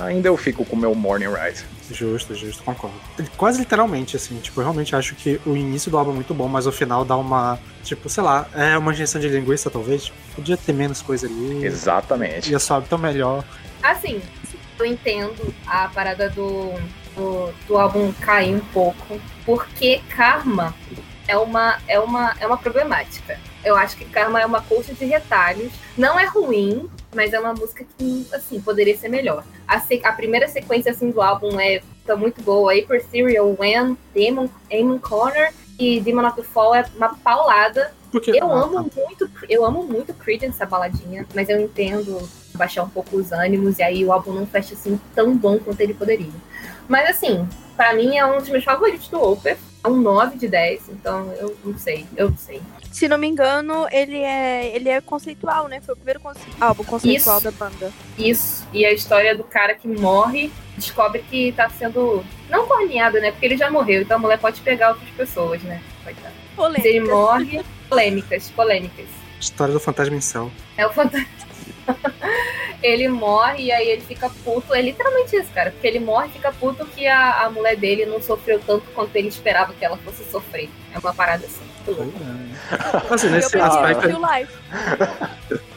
ainda eu fico com o meu Morning Rise. Justo, justo, concordo. Quase literalmente, assim, tipo, eu realmente acho que o início do álbum é muito bom, mas o final dá uma, tipo, sei lá, é uma injeção de linguiça, talvez. Tipo, podia ter menos coisa ali. Exatamente. Ia sobe tão melhor. Assim, eu entendo a parada do, do, do álbum cair um pouco, porque Karma é uma, é, uma, é uma problemática. Eu acho que Karma é uma coxa de retalhos. Não é ruim, mas é uma música que, assim, poderia ser melhor. A, se- a primeira sequência, assim, do álbum é tá muito boa. April Serial, When, Demon, Amon Corner e Demon of the Fall é uma paulada. Porque, Eu amo muito, eu amo muito Creedence, essa baladinha, mas eu entendo baixar um pouco os ânimos e aí o álbum não fecha assim tão bom quanto ele poderia. Mas assim, pra mim é um dos meus favoritos do Opeth, é um 9 de 10, então eu não sei, eu não sei. Se não me engano, ele é, ele é conceitual, né? Foi o primeiro conce- álbum conceitual Isso. da banda. Isso, e a história do cara que morre, descobre que tá sendo, não corneado, né, porque ele já morreu, então a mulher pode pegar outras pessoas, né, coitado. Mas ele Polêmica. morre, polêmicas, polêmicas. História do Fantasma em Céu. É o fantasma. ele morre e aí ele fica puto. É literalmente isso, cara. Porque ele morre e fica puto que a, a mulher dele não sofreu tanto quanto ele esperava que ela fosse sofrer. É uma parada assim. muito louca. Assim, Eu nesse prefiro aspecto. Life.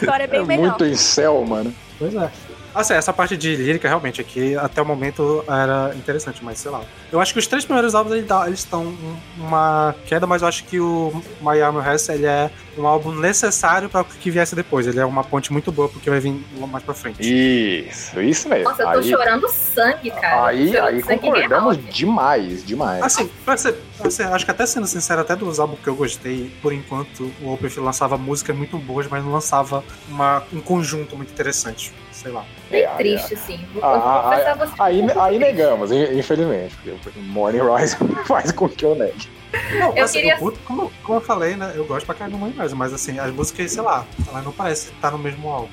História é bem é melhor. muito em céu, mano. Pois é. Assim, essa parte de lírica realmente aqui até o momento era interessante, mas sei lá. Eu acho que os três primeiros álbuns eles estão um- uma queda, mas eu acho que o My Arm Rest ele é um álbum necessário para o que viesse depois. Ele é uma ponte muito boa porque vai vir mais pra frente. Isso, isso mesmo. Nossa, eu tô aí, chorando sangue, cara. aí, aí sangue concordamos real. demais, demais. Assim, pra ser, pra ser- acho que até sendo sincero, até dos álbuns que eu gostei, por enquanto, o Opeth lançava músicas muito boas, mas não lançava uma- um conjunto muito interessante. Sei lá. Bem É, triste, assim. Vou, Ah, eu vou ah, confessar a você. Aí, aí negamos, in- infelizmente. Porque o Morning Rise faz com que eu negue. Não, Eu assim, queria- eu como, como eu falei, né? Eu gosto pra caramba do Money Rise, mas assim, as músicas, sei lá, elas não parecem estar no mesmo álbum.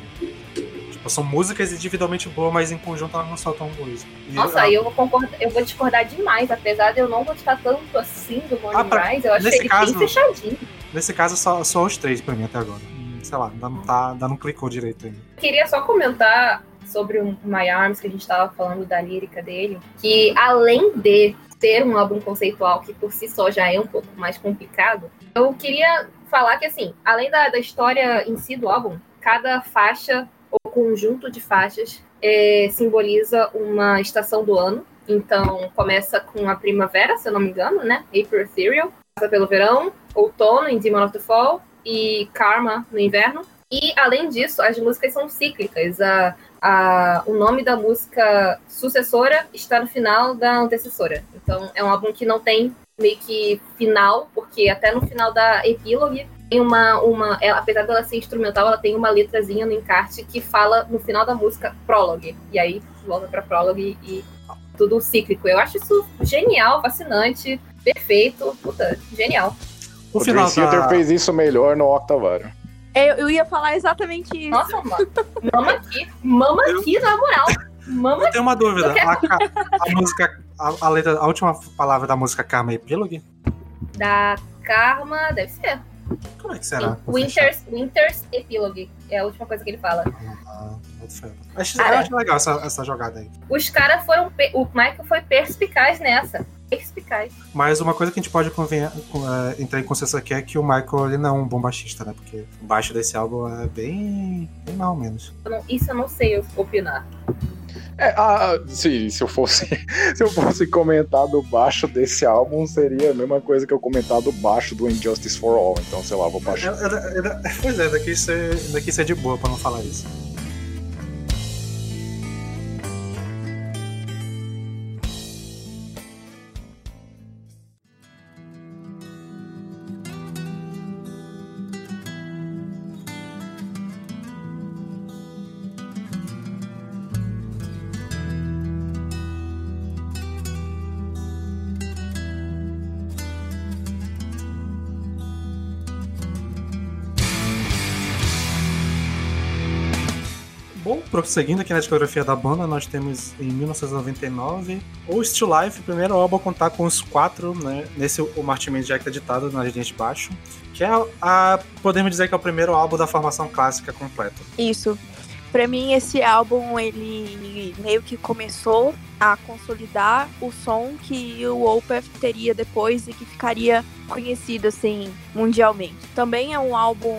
Tipo, são músicas individualmente boas, mas em conjunto elas não são tão boas. E, Nossa, ah, aí eu vou concordar, eu vou discordar demais, apesar de eu não gostar tanto assim do Morning Ah, pra- Rise, eu achei nesse ele caso- bem fechadinho. Nesse caso, só, só os três pra mim até agora. Sei lá, ainda não, tá, ainda não clicou direito ainda. Queria só comentar sobre o My Arms, que a gente tava falando da lírica dele, que além de ter um álbum conceitual que por si só já é um pouco mais complicado, eu queria falar que, assim, além da, da história em si do álbum, cada faixa ou conjunto de faixas é, simboliza uma estação do ano. Então, começa com a primavera, se eu não me engano, né? April Ethereal. Passa pelo verão, outono, em Demon of the Fall, e Karma no inverno. E, além disso, as músicas são cíclicas. A, a, o nome da música sucessora está no final da antecessora. Então, é um álbum que não tem meio que final, porque até no final da epílogue tem uma, uma ela, apesar dela ser instrumental, ela tem uma letrazinha no encarte que fala no final da música prólogue. E aí volta para prólogue e tudo cíclico. Eu acho isso genial, fascinante, perfeito, puta, genial. O, o final Dream Theater da... fez isso melhor no Octavário. Eu, eu ia falar exatamente isso. Nossa, mano. Mama aqui. Mama aqui, na moral. Mama eu tenho uma dúvida. A, a, música, a, a, letra, a última palavra da música Karma é? Da Karma, deve ser. Como é que será? Winters, Winters Epilogue. É a última coisa que ele fala. Ah, acho, acho legal essa, essa jogada aí. Os caras foram. O Michael foi perspicaz nessa. Perspicaz. Mas uma coisa que a gente pode convenha, uh, entrar em consciência aqui é que o Michael ele não é um bom baixista, né? Porque o baixo desse álbum é bem. bem mal menos. Isso eu não sei opinar. É, ah, se, se eu fosse se eu fosse comentar do baixo desse álbum, seria a mesma coisa que eu comentar do baixo do Injustice for All. Então, sei lá, vou baixar. É, é, é, pois é, daqui daqui ser de boa pra não falar isso. Prosseguindo aqui na discografia da banda, nós temos em 1999 o Still Life, primeiro álbum a contar com os quatro, né? Nesse o Martin Mendes já é acreditado na gente baixo, que é a, podemos dizer que é o primeiro álbum da formação clássica completa. Isso. Para mim esse álbum ele meio que começou a consolidar o som que o Opeth teria depois e que ficaria conhecido assim mundialmente. Também é um álbum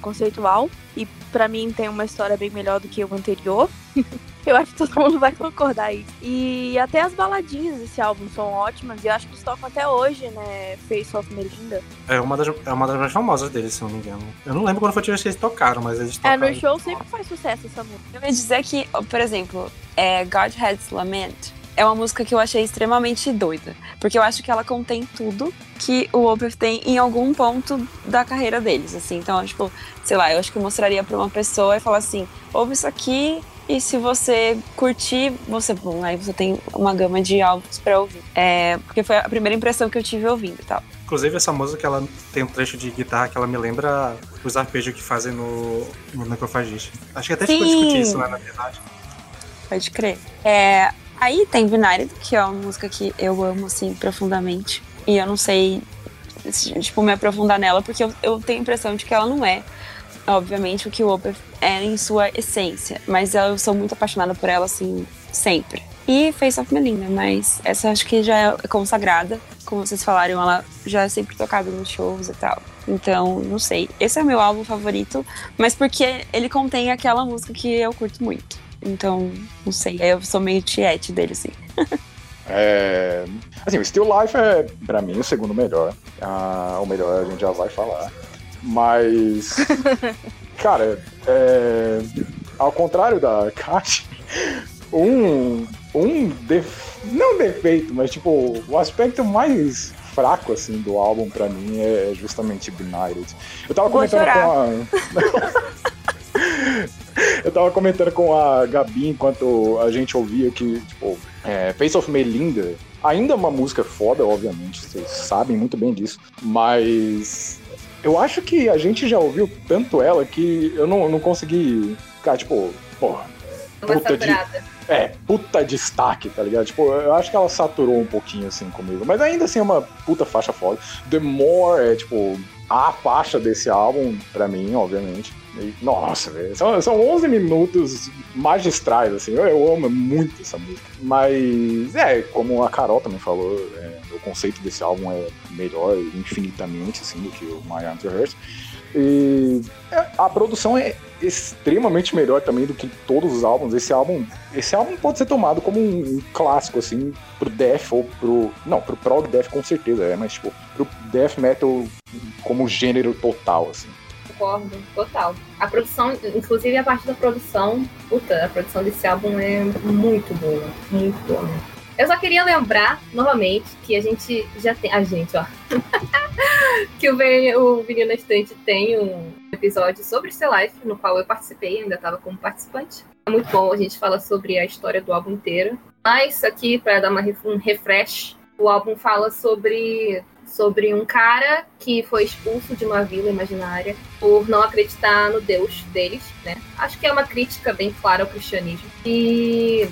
conceitual e para mim tem uma história bem melhor do que o anterior. eu acho que todo mundo vai concordar aí. E até as baladinhas desse álbum são ótimas e eu acho que eles tocam até hoje, né? Face of Melinda. É uma das, é uma das mais famosas deles, se não me engano. Eu não lembro quando foi que eles tocaram, mas eles tocaram. É, no show sempre faz sucesso essa música. Eu ia dizer que, por exemplo, é God Has Lament é uma música que eu achei extremamente doida. Porque eu acho que ela contém tudo que o Opeth tem em algum ponto da carreira deles, assim. Então, tipo, sei lá, eu acho que eu mostraria pra uma pessoa e falar assim, ouve isso aqui e se você curtir, você, bom, aí você tem uma gama de álbuns pra ouvir. É, porque foi a primeira impressão que eu tive ouvindo e tal. Inclusive, essa música, ela tem um trecho de guitarra que ela me lembra os arpejos que fazem no, no Necrophagist. Acho que até ficou discutir isso, né, na verdade. Pode crer. É, aí tem Vinaired, que é uma música que eu amo, assim, profundamente. E eu não sei, tipo, me aprofundar nela, porque eu, eu tenho a impressão de que ela não é, obviamente, o que o Opeth é em sua essência. Mas eu sou muito apaixonada por ela, assim, sempre. E Face of Melinda, mas essa acho que já é consagrada. Como vocês falaram, ela já é sempre tocada nos shows e tal. Então, não sei. Esse é o meu álbum favorito, mas porque ele contém aquela música que eu curto muito. Então, não sei. Eu sou meio tiete dele, assim. é, assim, o Still Life é, pra mim, o segundo melhor. Ah, o melhor a gente já vai falar. Mas, cara, é, ao contrário da Kat, um, um def, não defeito, mas tipo, o aspecto mais fraco assim do álbum para mim é justamente Benighted. Eu tava comentando com a Eu tava comentando com a Gabi enquanto a gente ouvia que, tipo, é, Face of Melinda ainda é uma música foda, obviamente, vocês sabem muito bem disso, mas eu acho que a gente já ouviu tanto ela que eu não, não consegui ficar, tipo, porra, puta de, é, puta destaque, tá ligado? Tipo, eu acho que ela saturou um pouquinho assim comigo, mas ainda assim é uma puta faixa foda. The More é, tipo, a faixa desse álbum, pra mim, obviamente. E, nossa, velho, são, são 11 minutos magistrais, assim. Eu, eu, amo muito essa música. Mas, é, como a Carol também falou, é, o conceito desse álbum é melhor infinitamente, assim, do que o My Arms. E é, a produção é extremamente melhor também do que todos os álbuns. Esse álbum, esse álbum pode ser tomado como um, um clássico assim pro death ou pro, não, pro prog death com certeza é, mas tipo, pro death metal como gênero total assim. Concordo, total. A produção, inclusive a parte da produção, puta, a produção desse álbum é muito boa, muito boa. Eu só queria lembrar, novamente, que a gente já tem. A gente, ó. que o, o Vinil na Estante tem um episódio sobre Still Life, no qual eu participei, ainda estava como participante. É muito bom, a gente fala sobre a história do álbum inteiro. Mas aqui, para dar uma, um refresh, o álbum fala sobre sobre um cara que foi expulso de uma vila imaginária por não acreditar no Deus deles, né? Acho que é uma crítica bem clara ao cristianismo. E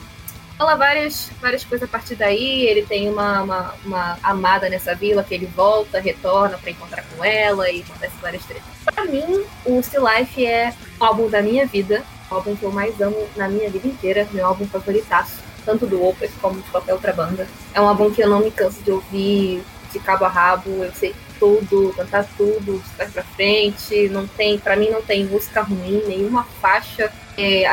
fala várias, várias coisas a partir daí. Ele tem uma, uma, uma amada nessa vila que ele volta, retorna para encontrar com ela e acontece várias tretas. Pra mim, o Still Life é o álbum da minha vida, o álbum que eu mais amo na minha vida inteira, meu álbum favoritaço, tanto do Opus como de qualquer outra banda. É um álbum que eu não me canso de ouvir de cabo a rabo, eu sei tudo, cantar tudo, de pra frente, não tem, para mim não tem música ruim, nenhuma faixa é,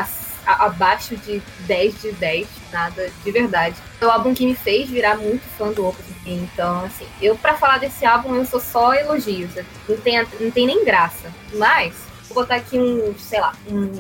abaixo de 10 de 10, nada de verdade. É o álbum que me fez virar muito fã do Opus. Então, assim, eu para falar desse álbum eu sou só elogios, não tem, não tem nem graça. Mas, vou botar aqui uns, sei lá, uns,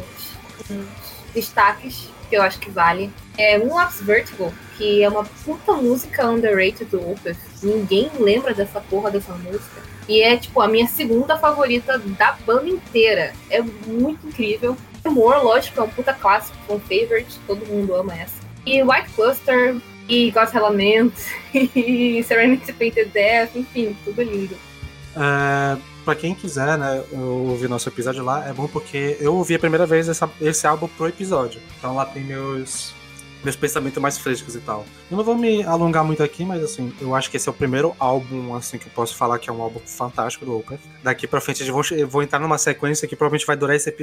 uns destaques que eu acho que vale. É Moonwalks Vertigo, que é uma puta música underrated do Opus. Ninguém lembra dessa porra dessa música. E é, tipo, a minha segunda favorita da banda inteira. É muito incrível. Humor, lógico, é um puta clássico, um favorite, todo mundo ama essa. E White Cluster, e God's Element, e Serenity Painted Death, enfim, tudo lindo. É, pra quem quiser, né, ouvir nosso episódio lá, é bom porque eu ouvi a primeira vez essa, esse álbum pro episódio. Então lá tem meus meus pensamentos mais frescos e tal. Eu não vou me alongar muito aqui, mas assim, eu acho que esse é o primeiro álbum, assim, que eu posso falar que é um álbum fantástico do Opeth. Daqui pra frente eu vou, eu vou entrar numa sequência que provavelmente vai durar esse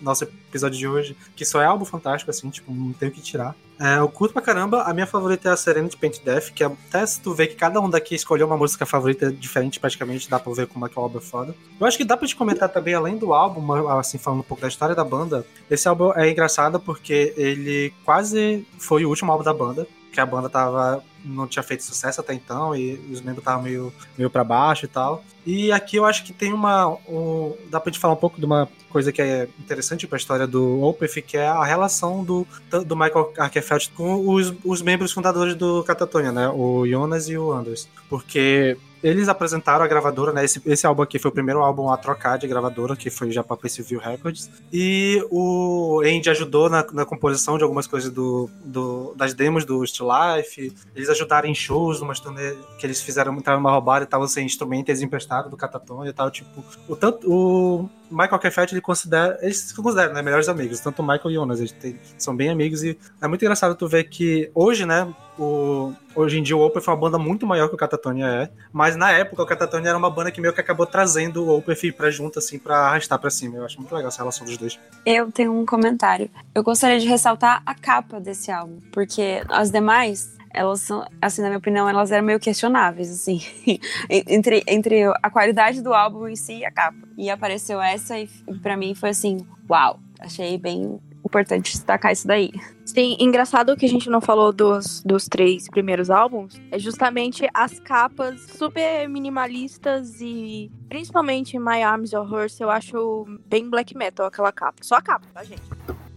nosso episódio de hoje, que só é álbum fantástico, assim, tipo, não tenho que tirar. É, eu curto pra caramba, a minha favorita é a Serenity Paint Death, que é, até se tu ver que cada um daqui escolheu uma música favorita diferente, praticamente, dá pra ver como é que o álbum é foda. Eu acho que dá pra te comentar também, além do álbum, assim, falando um pouco da história da banda, esse álbum é engraçado porque ele quase foi o último álbum da banda, que a banda tava não tinha feito sucesso até então e os membros estavam meio, meio para baixo e tal. E aqui eu acho que tem uma. Um, dá pra gente falar um pouco de uma coisa que é interessante para a história do Opeth, que é a relação do, do Michael Arkerfeld com os, os membros fundadores do Catatonia, né? O Jonas e o Anders. Porque eles apresentaram a gravadora, né? Esse, esse álbum aqui foi o primeiro álbum a trocar de gravadora, que foi já pra View Records. E o Andy ajudou na, na composição de algumas coisas do, do, das demos do Still Life. Eles ajudaram em shows, numa turnê que eles fizeram, estavam numa roubada e estavam sem instrumentos emprestados do Catatonia e tal. Tipo, o, tanto, o Michael Kefett, ele considera, eles se consideram, né? Melhores amigos. Tanto o Michael e o Jonas, eles tem, são bem amigos. E é muito engraçado tu ver que hoje, né? O, hoje em dia o Opeth é uma banda muito maior que o Catatonia é, mas na época o Catatonia era uma banda que meio que acabou trazendo o Opeth pra junto, assim, pra arrastar pra cima. Eu acho muito legal essa relação dos dois. Eu tenho um comentário. Eu gostaria de ressaltar a capa desse álbum, porque as demais elas são, assim, na minha opinião, elas eram meio questionáveis, assim, entre, entre a qualidade do álbum em si e a capa. E apareceu essa e para mim foi assim, uau, achei bem importante destacar isso daí. Sim, engraçado que a gente não falou dos, dos três primeiros álbuns é justamente as capas super minimalistas e principalmente My Arms Your Horse eu acho bem black metal aquela capa. Só a capa, tá, gente?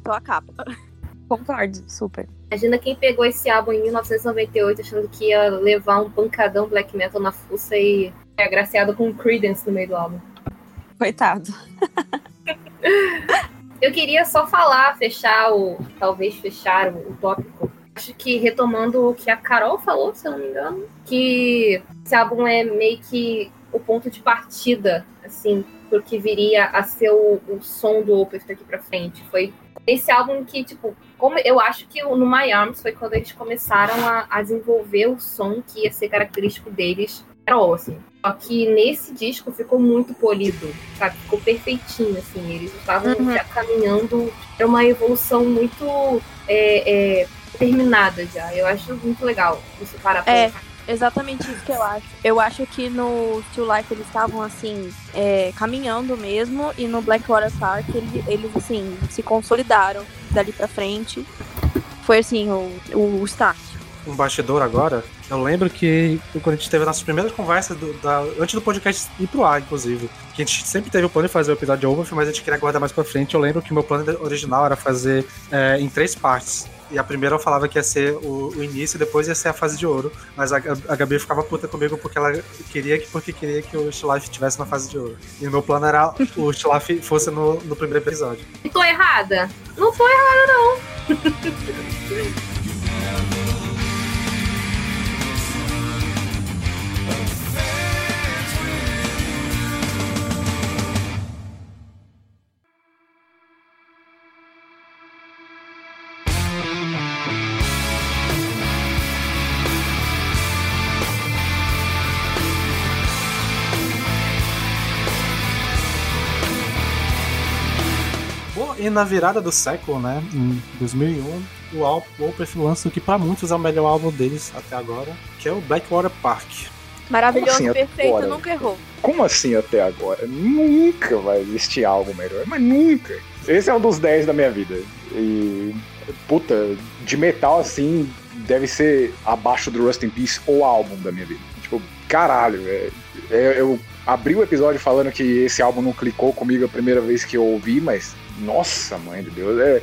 Só a capa. Concordo, super. Imagina quem pegou esse álbum em 1998 achando que ia levar um pancadão black metal na fuça e é agraciado com Credence no meio do álbum. Coitado. Eu queria só falar, fechar o. Talvez fechar o, o tópico. Acho que retomando o que a Carol falou, se eu não me engano, que esse álbum é meio que o ponto de partida, assim, porque viria a ser o, o som do Opeth daqui pra frente. Foi esse álbum que, tipo, como eu acho que no My Arms foi quando eles começaram a, a desenvolver o som que ia ser característico deles. Era assim. Só que nesse disco ficou muito polido, sabe? Ficou perfeitinho, assim. Eles estavam Uhum. já caminhando. Era uma evolução muito é, é, terminada já. Eu acho muito legal parar pra É. pensar. Exatamente isso que eu acho. Eu acho que no Still Life eles estavam assim, é, caminhando mesmo, e no Blackwater Park ele- eles assim, se consolidaram dali pra frente. Foi assim, o, o start. um bastidor agora. Eu lembro que quando a gente teve a nossa primeira conversa, do- da- antes do podcast ir pro ar, inclusive, que a gente sempre teve o plano de fazer o episódio de Overf, mas a gente queria guardar mais pra frente. Eu lembro que meu plano original era fazer é, em três partes. E a primeira eu falava que ia ser o, o início depois ia ser a fase de ouro. Mas a, a Gabi ficava puta comigo porque ela queria que, porque queria que o Still Life estivesse na fase de ouro. E o meu plano era o Still Life fosse no, no primeiro episódio. Tô errada? Não tô errada, não. na virada do século, né, em 2001, o Opeth lança o que pra muitos é o melhor álbum deles até agora, que é o Blackwater Park. Maravilhoso, assim, perfeito, agora? nunca errou. Como assim até agora? Nunca vai existir algo melhor, mas nunca. Esse é um dos 10 da minha vida. E, puta, de metal assim, deve ser abaixo do Rust in Peace o álbum da minha vida. Tipo, caralho, é, é- eu abri o episódio falando que esse álbum não clicou comigo a primeira vez que eu ouvi, mas, nossa, mãe de Deus, é,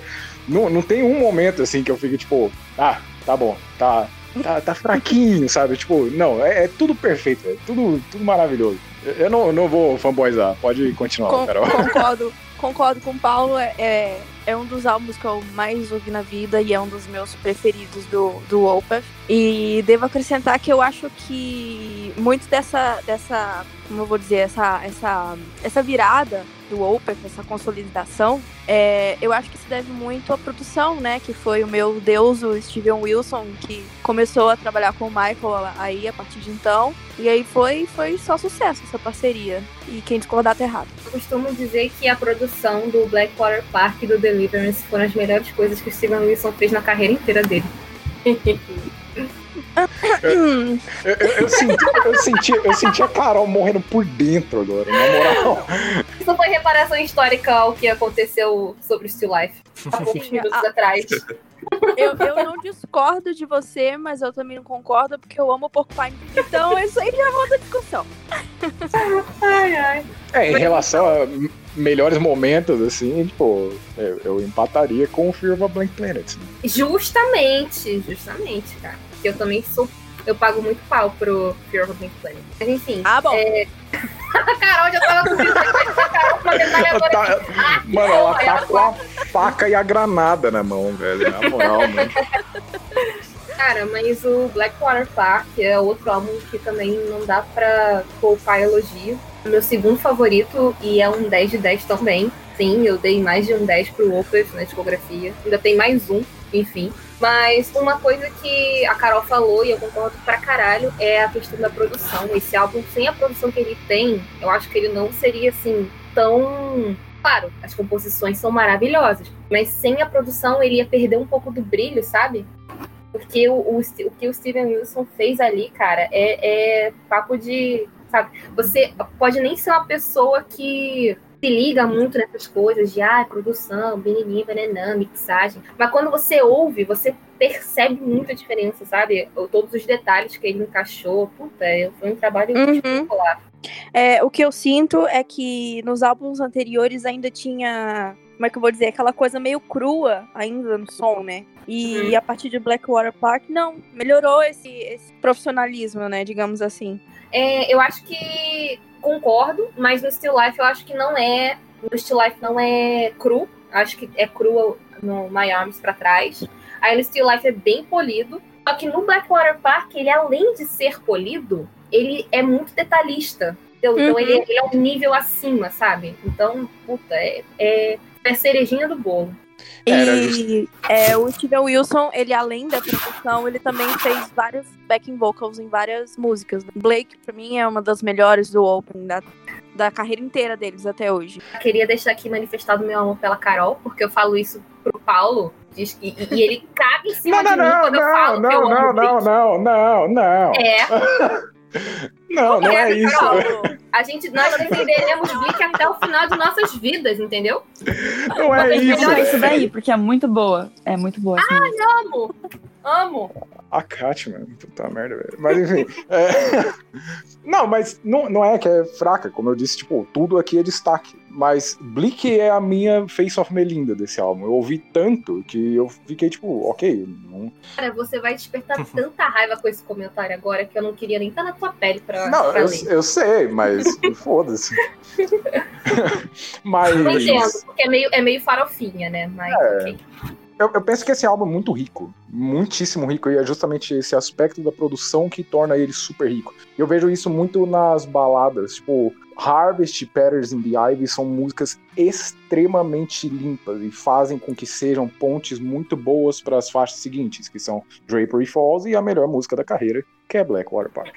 não, não tem um momento assim que eu fique tipo, ah, tá bom, tá, tá, tá fraquinho, sabe? Tipo, não, é, é tudo perfeito, é tudo, tudo maravilhoso. Eu- Eu não, não vou fanboyzar, pode continuar, Com- Carol. concordo, concordo com o Paulo. É, é, é um dos álbuns que eu mais ouvi na vida e é um dos meus preferidos do, do Opeth. E devo acrescentar que eu acho que muito dessa, dessa como eu vou dizer, essa, essa, essa virada do Opeth, essa consolidação, é, eu acho que se deve muito à produção, né? Que foi o meu deus, o Steven Wilson, que começou a trabalhar com o Michael aí a partir de então. E aí foi, foi só sucesso essa parceria. E quem discordar tá errado. Eu costumo dizer que a produção do Blackwater Park e do Deliverance foram as melhores coisas que o Steven Wilson fez na carreira inteira dele. Eu, eu- eu senti, eu, senti, eu senti a Carol morrendo por dentro agora, na moral. Isso foi reparação histórica ao que aconteceu sobre o Still Life há poucos Sim, minutos a- atrás. eu, eu não discordo de você, mas eu também não concordo porque eu amo o Porcupine. Então isso aí já é outra discussão. Ai, ai. É, em relação a melhores momentos, assim, tipo, eu, eu empataria com o Fear of a Blank Planet. né? Justamente, justamente, cara. Porque eu também sou. Eu pago muito pau pro Fear of a Blink Planet. Mas enfim. Ah, bom. é, a Carol já tava com a Carol pra detalhe agora. Tá- Ah, mano, ela tá com a faca e a granada na mão, velho. Na moral, mano. Cara, mas o Blackwater Park é outro álbum que também não dá pra poupar elogio. Meu segundo favorito e é um 10 de 10 também. Sim, eu dei mais de um 10 pro Opeth na discografia. Ainda tem mais um, enfim. Mas uma coisa que a Carol falou, e eu concordo pra caralho, é a questão da produção. Esse álbum, sem a produção que ele tem, eu acho que ele não seria assim tão. Claro, as composições são maravilhosas, mas sem a produção ele ia perder um pouco do brilho, sabe? Porque o, o, o que o Steven Wilson fez ali, cara, é, é papo de. Sabe? Você pode nem ser uma pessoa que se liga muito nessas coisas de ah, produção, bininim, bananã, mixagem. Mas quando você ouve, você percebe muita diferença, sabe? Todos os detalhes que ele encaixou. Puta, foi um trabalho Uhum. espetacular. É, o que eu sinto é que nos álbuns anteriores ainda tinha, como é que eu vou dizer, aquela coisa meio crua ainda no som, né? E Uhum. a partir de Blackwater Park, não, melhorou esse, esse profissionalismo, né, digamos assim. É, eu acho que concordo, mas no Still Life eu acho que não é. No Still Life não é cru. Acho que é cru no My Arms pra trás. Aí no Still Life é bem polido. Só que no Blackwater Park, ele além de ser polido, ele é muito detalhista. Entendeu? Então Uhum. ele, ele é um nível acima, sabe? Então, puta, é, é, é a cerejinha do bolo. Era E é, o Steven Wilson, ele além da produção, ele também fez vários backing vocals em várias músicas. Blake, pra mim, é uma das melhores do Open, da, da carreira inteira deles até hoje. Queria deixar aqui manifestado meu amor pela Carol, porque eu falo isso pro Paulo. diz E, e ele caga em cima Não, não, de mim não, quando eu não, falo que eu não, amo não, o Blake. não, não, não, não. É, Não, não é isso. Carol. a gente, nós defenderemos Blake até o final de nossas vidas, entendeu? Não é isso. melhorar isso daí, porque é muito boa. É muito boa. essa música. Amo, amo. A Kat, mano. Puta merda, velho. Mas enfim. é- Não, mas não, não é que é fraca. Como eu disse, tipo, tudo aqui é destaque. Mas Bleak é a minha Face of Melinda desse álbum. Eu ouvi tanto que eu fiquei, tipo, ok. Não, Cara, você vai despertar tanta raiva com esse comentário agora que eu não queria nem estar na tua pele pra, não eu, eu sei, mas foda-se. mas. Eu entendo, porque é meio, é meio farofinha, né? Mas, ok. Eu, eu penso que esse álbum é muito rico, muitíssimo rico, e é justamente esse aspecto da produção que torna ele super rico. Eu vejo isso muito nas baladas, tipo, Harvest Patterns in the Ivy são músicas extremamente limpas e fazem com que sejam pontes muito boas para as faixas seguintes, que são Drapery Falls e a melhor música da carreira, que é Blackwater Park.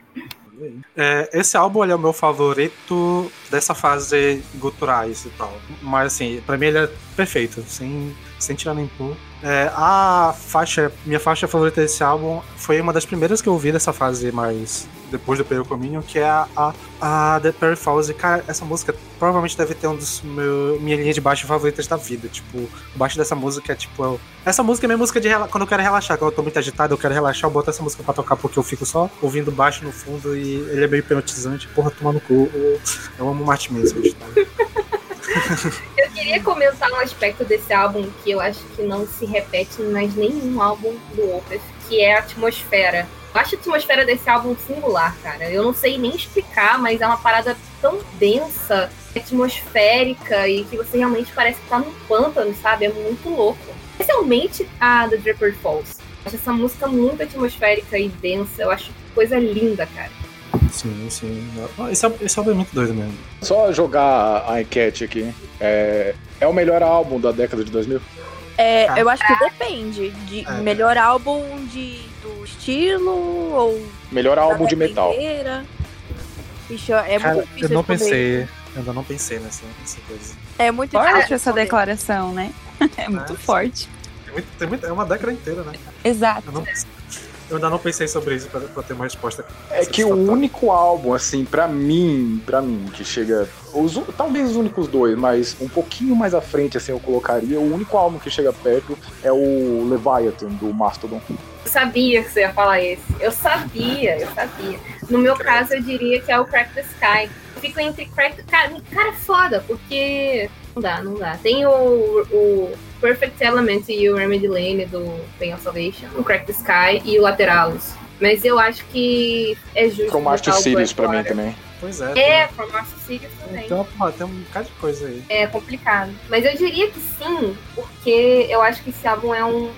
É, esse álbum é o meu favorito dessa fase guturais e tal. Mas assim, pra mim ele é perfeito, sem, sem tirar nem pôr. É, a faixa, minha faixa favorita desse álbum foi uma das primeiras que eu ouvi dessa fase mais depois do Perry Communion, que é a, a, a The Perry Falls. E cara, essa música provavelmente deve ter um dos meu, minha linha de baixo favoritas da vida. Tipo, o baixo dessa música é tipo. eu- essa música é minha música de quando eu quero relaxar, quando eu tô muito agitado, eu quero relaxar, eu boto essa música pra tocar porque eu fico só ouvindo baixo no fundo e ele é meio hipnotizante. Porra, tomar no cu. Eu, eu amo o Martin Manson. tá? Eu queria comentar um aspecto desse álbum que eu acho que não se repete mais nenhum álbum do Opeth, que é a atmosfera. Eu acho a atmosfera desse álbum singular, cara. Eu não sei nem explicar, mas é uma parada tão densa, atmosférica e que você realmente parece que tá num pântano, sabe? É muito louco. Especialmente a The Draper Falls. Eu acho essa música muito atmosférica e densa. Eu acho coisa linda, cara. Sim, sim. Esse, álbum- esse álbum é muito doido mesmo. Só jogar a enquete aqui. É, é o melhor álbum da década de 2000? É, Ah. eu acho que depende de É. melhor álbum de, do estilo ou Melhor álbum de metal. Ixi, é Cara, muito difícil eu não pensei. Eu ainda não pensei nessa, nessa coisa. É muito Forte difícil essa declaração, né? É muito sim. forte. Tem muito- tem muito- é uma década inteira, né? Exato. Eu, não- eu ainda não pensei sobre isso pra, pra ter uma resposta. É que o único álbum, assim, pra mim, para mim, que chega. Os, talvez os únicos dois, mas um pouquinho mais à frente, assim, eu colocaria. O único álbum que chega perto é o Leviathan, do Mastodon. Eu sabia que você ia falar esse. Eu sabia, eu sabia. No meu caso, eu diria que é o Crack the Sky. Eu fico entre Crack. Cara, cara, é foda, porque. Não dá, não dá. Tem o, o Perfect Element e o Remedy Lane do Pain of Salvation, o Crack the Sky e o Lateralis. Mas eu acho que é justo. From Mars to o Sirius pra mim também. Pois é. É, From Mars to Sirius também. Uma, porra, tem um bocado de coisa aí. É complicado. Mas eu diria que sim, porque eu acho que esse álbum é um, um-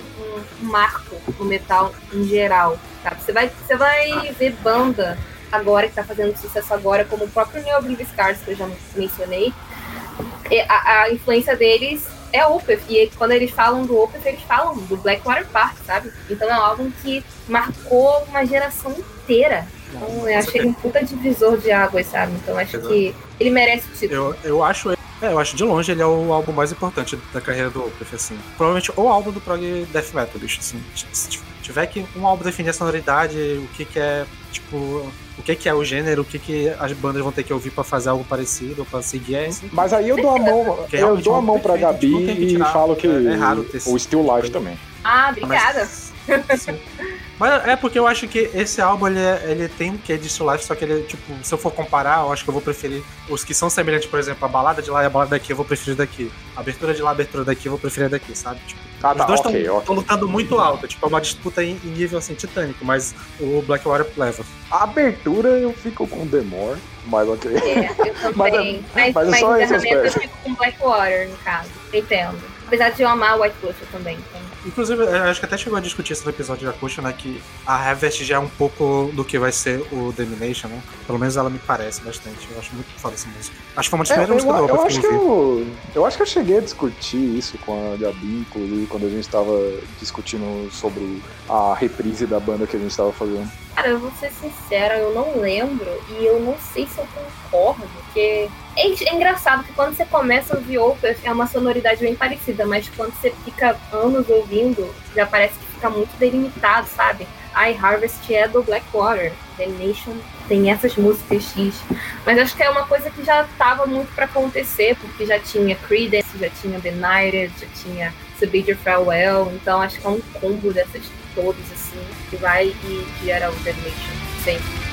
marco no metal em geral. Sabe? Você, vai, você vai ver banda agora que tá fazendo sucesso agora, como o próprio Neo Oblivious Scars, que eu já mencionei. A, a influência deles é Opeth. E quando eles falam do Opeth, eles falam do Blackwater Park, sabe? Então é um álbum que marcou uma geração inteira. Então eu achei um puta divisor de águas, sabe? Então acho que ele merece o título. Eu, eu acho ele- é, eu acho de longe ele é o álbum mais importante da carreira do Opeth, assim. Provavelmente o álbum do prog death metal, bicho, assim. Se tiver que um álbum definir a sonoridade, o que que é, tipo, o que que é o gênero, o que que as bandas vão ter que ouvir pra fazer algo parecido, ou pra seguir é esse. Mas aí eu dou a mão, Porque eu dou é a mão pra perfeito, Gabi tipo, que e falo que É- é raro ter o Still Life coisa. também. Ah, obrigada. Mas. Mas é porque eu acho que esse álbum ele, é- ele tem um quê de Still Life, só que ele, tipo, se eu for comparar, eu acho que eu vou preferir os que são semelhantes, por exemplo, a balada de lá e a balada daqui, eu vou preferir daqui. A abertura de lá, a abertura daqui, eu vou preferir daqui, sabe? Tipo, Ah, os tá, dois estão ok, ok. lutando muito alto, tipo, é uma disputa em, em nível assim titânico, mas o Blackwater leva. A abertura eu fico com Demore, mas ok. É, eu Mas é- também. mas mas é mas só o eu fico com Blackwater, no caso. Entendo. Apesar de eu amar White Cluster também. Então. Inclusive, eu acho que até chegou a discutir isso no episódio de Acústica, né? Que a Harvest já é um pouco do que vai ser o Domination, né? Pelo menos ela me parece bastante. Eu acho muito foda essa música. Acho que foi uma das É, primeiras eu, músicas do eu, Opeth acho que que eu eu, eu acho que eu cheguei a discutir isso com a Gabi, inclusive, quando a gente estava discutindo sobre a reprise da banda que a gente estava fazendo. Cara, eu vou ser sincera, eu não lembro e eu não sei se eu concordo, porque é, é engraçado que quando você começa a ouvir Opeth é uma sonoridade bem parecida, mas quando você fica anos ouvindo, já parece que fica muito delimitado, sabe? I Harvest é do Blackwater, The Nation tem essas músicas X, mas acho que é uma coisa que já estava muito para acontecer, porque já tinha Creedence, já tinha Benighted, já tinha Subid Your Farewell, então acho que é um combo dessas todas, assim, que vai e gera o The Nation, sempre.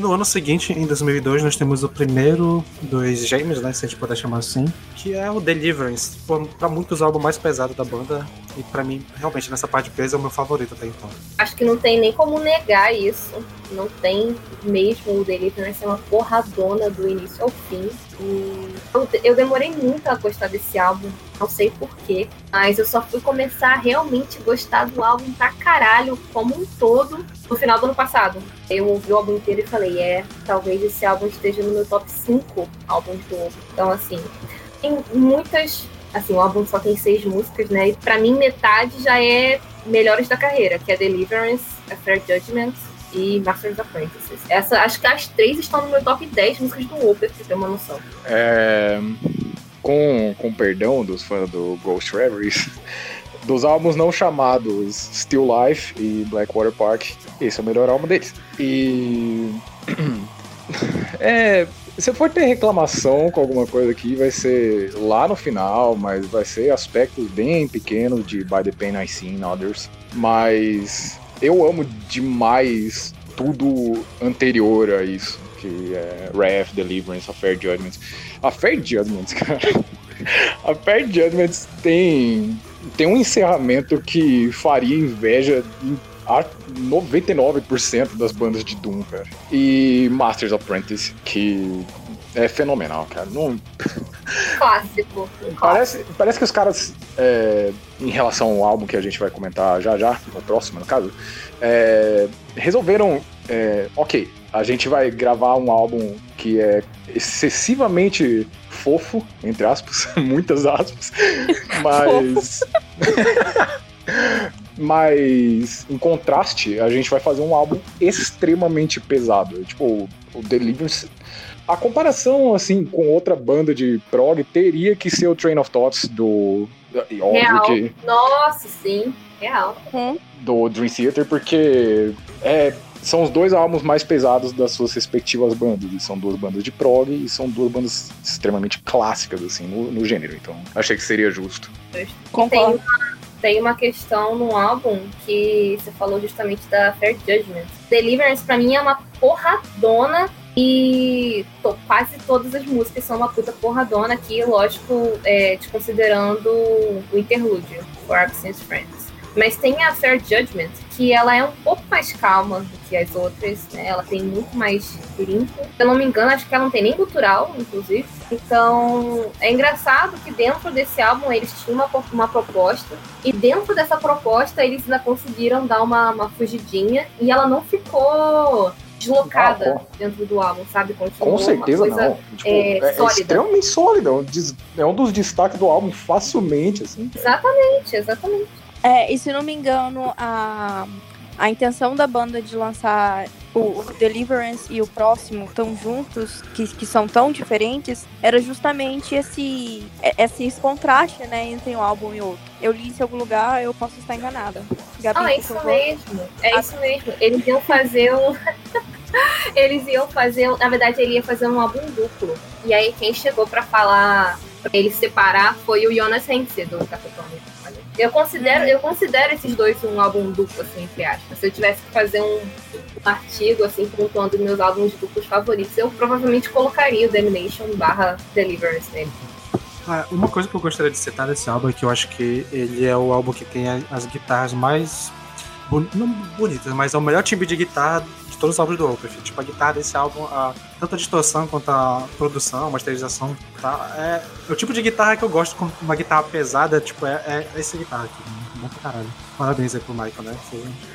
No ano seguinte, em 2002, nós temos o primeiro dos gêmeos, né, se a gente puder chamar assim, que é o Deliverance. Pra muitos o álbum mais pesado da banda, e pra mim, realmente, nessa parte de peso é o meu favorito até então. Acho que não tem nem como negar isso. Não tem mesmo o Deliverance é uma porradona do início ao fim. E eu, eu demorei muito a gostar desse álbum, não sei porquê, mas eu só fui começar a realmente gostar do álbum pra caralho, como um todo, no final do ano passado. Eu ouvi o álbum inteiro e falei, é, talvez esse álbum esteja no meu top 5 álbuns do ano. Então, assim, tem muitas. Assim, o álbum só tem seis músicas, né? E pra mim, metade já é melhores da carreira, que é Deliverance, A Fair Judgment e Masters of Apprentices. Essa, acho que as três estão no meu top 10 músicas do Opeth, pra você ter uma noção. É, com, com perdão dos fãs do Ghost Reveries, dos álbuns não chamados Still Life e Blackwater Park, esse é o melhor álbum deles. E. É. Se for ter reclamação com alguma coisa aqui, vai ser lá no final, mas vai ser aspectos bem pequenos de By the Pain I See in Others. Mas eu amo demais tudo anterior a isso, que é Wrath, Deliverance, A Fair Judgment. A Fair Judgment, cara. A Fair Judgment tem, tem um encerramento que faria inveja em a 99% das bandas de Doom, cara. E Masters Apprentice, que é fenomenal, cara. Não, Clássico. Parece, parece que os caras, é, em relação ao álbum que a gente vai comentar já já, no próximo, no caso, é, resolveram, é, ok, a gente vai gravar um álbum que é excessivamente fofo, entre aspas, muitas aspas, mas. Mas, em contraste, a gente vai fazer um álbum extremamente pesado. Tipo, o- Deliverance a comparação, assim, com outra banda de prog teria que ser o Train of Thoughts do. e Óbvio Real. que. Nossa, sim, real. Do Dream Theater, porque é, são os dois álbuns mais pesados das suas respectivas bandas. E são duas bandas de prog e são duas bandas extremamente clássicas, assim, no, no gênero. Então, achei que seria justo. Tem Concordo. uma, tem uma questão no álbum que você falou justamente da Fair Judgment. Deliverance, pra mim, é uma porradona e to- quase todas as músicas são uma puta porradona aqui, lógico, é, desconsiderando o interlúdio, For Absence Friends. Mas tem a Fair Judgment, que ela é um pouco mais calma do que as outras, né? Ela tem muito mais limpo. Se eu não me engano, acho que ela não tem nem gutural, inclusive. Então, é engraçado que dentro desse álbum eles tinham uma, uma proposta, e dentro dessa proposta eles ainda conseguiram dar uma, uma fugidinha, e ela não ficou deslocada Ah, dentro do álbum, sabe? Continuou Com certeza uma coisa não. Tipo, é, é, sólida. extremamente. É um, des- é um dos destaques do álbum facilmente, assim. Exatamente, exatamente. É, e se não me engano, a, a intenção da banda de lançar o, o Deliverance e o próximo tão juntos, que, que são tão diferentes, era justamente esse, é- esse contraste, né, entre um álbum e outro. Eu li isso em algum lugar, eu posso estar enganada. Gabi, Ah, é isso mesmo. É isso mesmo. Eles iam fazer um. Eles iam fazer. Na verdade, ele ia fazer um álbum duplo. E aí, quem chegou pra falar, pra ele separar, foi o Jonas Hentze do Capitone. Eu considero, eu considero esses dois um álbum duplo, assim, entre aspas. Se eu tivesse que fazer um, um artigo, assim, pontuando meus álbuns duplos favoritos, eu provavelmente colocaria o Damnation barra Deliverance nele. Ah, uma coisa que eu gostaria de citar desse álbum é que eu acho que ele é o álbum que tem as guitarras mais. Não bonitas, mas é o melhor timbre de guitarra de todos os álbuns do Opeth. Tipo, a guitarra desse álbum, a, tanto a distorção quanto a produção, a masterização, tá? É, é o tipo de guitarra que eu gosto com uma guitarra pesada, tipo, é, é essa guitarra aqui. Bom pra caralho. Parabéns aí pro Michael, né?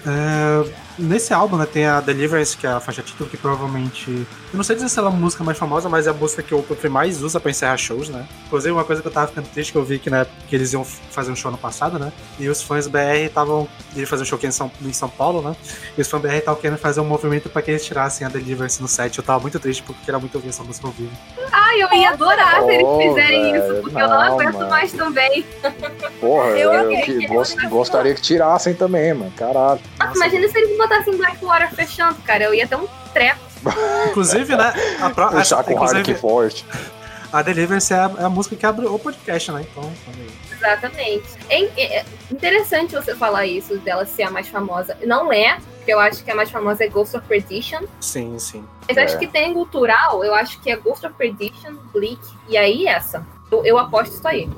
É, nesse álbum, né, tem a Deliverance, que é a faixa título, que provavelmente. Eu não sei dizer se ela é a música mais famosa, mas é a música que o Opeth mais usa pra encerrar shows, né? Inclusive, uma coisa que eu tava ficando triste que eu vi que, né, que eles iam fazer um show no passado, né? E os fãs BR estavam. Eles fazer um show aqui em São, em São Paulo, né? E os fãs BR estavam querendo fazer um movimento pra que eles tirassem a Deliverance no set. Eu tava muito triste porque eu queria muito ouvir essa música ao vivo. Ai, eu ia adorar se eles fizerem isso, porque eu não não, aguento mano. mais também. Porra, Eu eu, amei, que que gost- gostaria que tirassem também, mano. Caralho. Nossa, imagina se eles botassem Blackwater fechando, cara. Eu ia ter um treco. Inclusive, né? A, pro... Fechar com hard inclusive, que forte. a Deliverance é a, é a música que abre o podcast, né? Então. Exatamente. É, é interessante você falar isso dela ser a mais famosa. Não é, porque eu acho que a mais famosa é Ghost of Perdition. sim, sim. Mas É. acho que tem cultural, eu acho que é Ghost of Perdition, Bleak, e aí essa. Eu, eu aposto isso aí.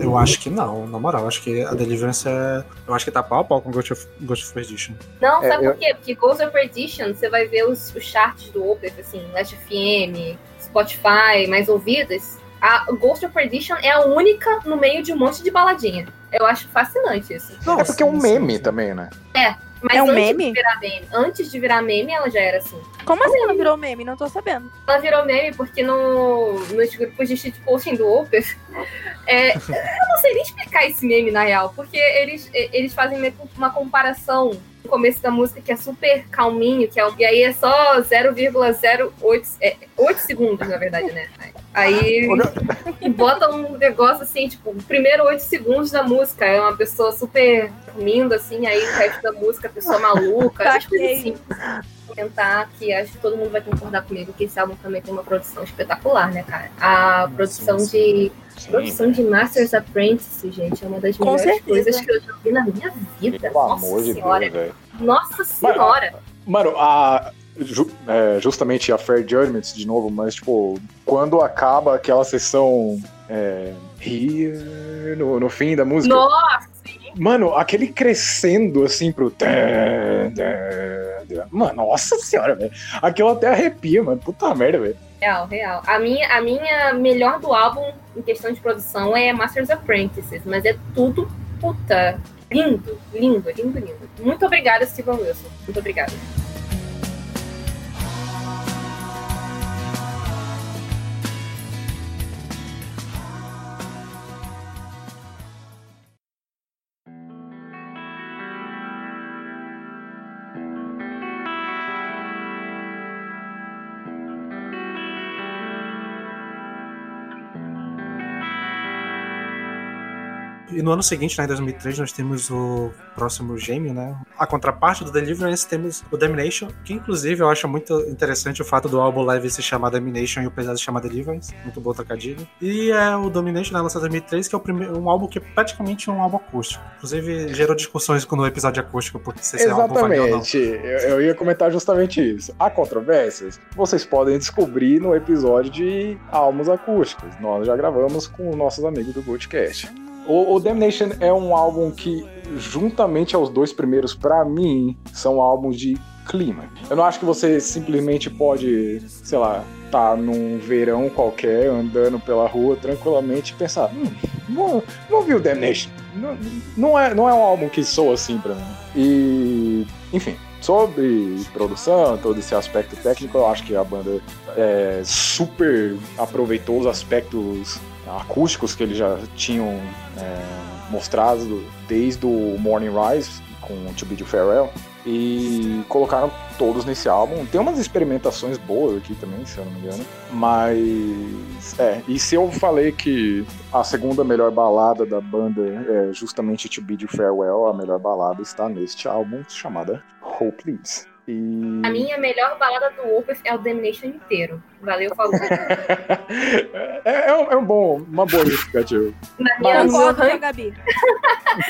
Eu acho que não, na moral. Acho que a Deliverance é. Eu acho que tá pau a pau com Ghost of, Ghost of Perdition. Não, É, sabe eu- por quê? Porque Ghost of Perdition, você vai ver os, os charts do Opeth, assim, Last FM, Spotify, mais ouvidas. A Ghost of Perdition é a única no meio de um monte de baladinha. Eu acho fascinante isso. Não, É porque é um meme sim. também, né? Mas É um antes meme? de virar meme, antes de virar meme, ela já era assim. Como assim ela virou meme? Não tô sabendo. Ela virou meme porque no, nos grupos de shitposting do Opeth, é, eu não sei nem explicar esse meme na real, porque eles, eles fazem meio que uma comparação no começo da música que é super calminho, que é, e aí é só 0,08 é, 8 segundos, na verdade, né? Aí bota um negócio assim, tipo, o primeiro 8 segundos da música é uma pessoa super dormindo, assim, aí o resto da música, a pessoa maluca, essas coisas assim. Comentar que acho que todo mundo vai concordar comigo que esse álbum também tem uma produção espetacular, né, cara? A produção sim. de. Produção de Masters Apprentice, gente, é uma das Com melhores certeza. coisas que eu já vi na minha vida. Pelo Nossa amor de senhora. Deus, velho. Nossa senhora. Mano, a. ju- é, justamente a Fair Judgment de novo, mas tipo, quando acaba aquela sessão é, Here no, no fim da música. Nossa, Mano, aquele crescendo assim pro. Mano, nossa senhora, velho. Aquilo até arrepia, mano. Puta merda, velho. real, real. A minha, a minha melhor do álbum em questão de produção é Masters Apprentices, mas é tudo puta. Lindo, lindo, lindo, lindo. Muito obrigada, Steven Wilson. Muito obrigada. E no ano seguinte, né, em 2003, nós temos o próximo gêmeo, né? A contraparte do Deliverance temos o Domination, que inclusive eu acho muito interessante o fato do álbum live se chamar Domination e o pesado se chamar Deliverance. Muito bom trocadilho. E é o Domination, né, lançado em 2003, que é o primeiro, um álbum que é praticamente um álbum acústico. Inclusive, gerou discussões no episódio acústico, porque se esse álbum valia ou. Eu, eu ia comentar justamente isso. Há controvérsias? Vocês podem descobrir no episódio de álbuns acústicos. Nós já gravamos com os nossos amigos do Goldcast. O, o Damnation é um álbum que, juntamente aos dois primeiros, pra mim, são álbuns de clima. Eu não acho que você simplesmente pode, sei lá, tá num verão qualquer, andando pela rua tranquilamente e pensar, hum, não, não vi o Damnation. Não, não, é, não é um álbum que soa assim pra mim. E, enfim, sobre produção, todo esse aspecto técnico, eu acho que a banda é, super aproveitou os aspectos acústicos que eles já tinham é, mostrado desde o Morning Rise com To Be The Farewell e colocaram todos nesse álbum. Tem umas experimentações boas aqui também, se eu não me engano. Mas. É, e se eu falei que a segunda melhor balada da banda é justamente To Be The Farewell, a melhor balada está neste álbum chamada Hope Leaves. E... A minha melhor balada do Opeth é o Damnation inteiro. Valeu, falou. é, é, um, é um bom, uma boa justificativa. Na minha, meu concordo ranking, Gabi.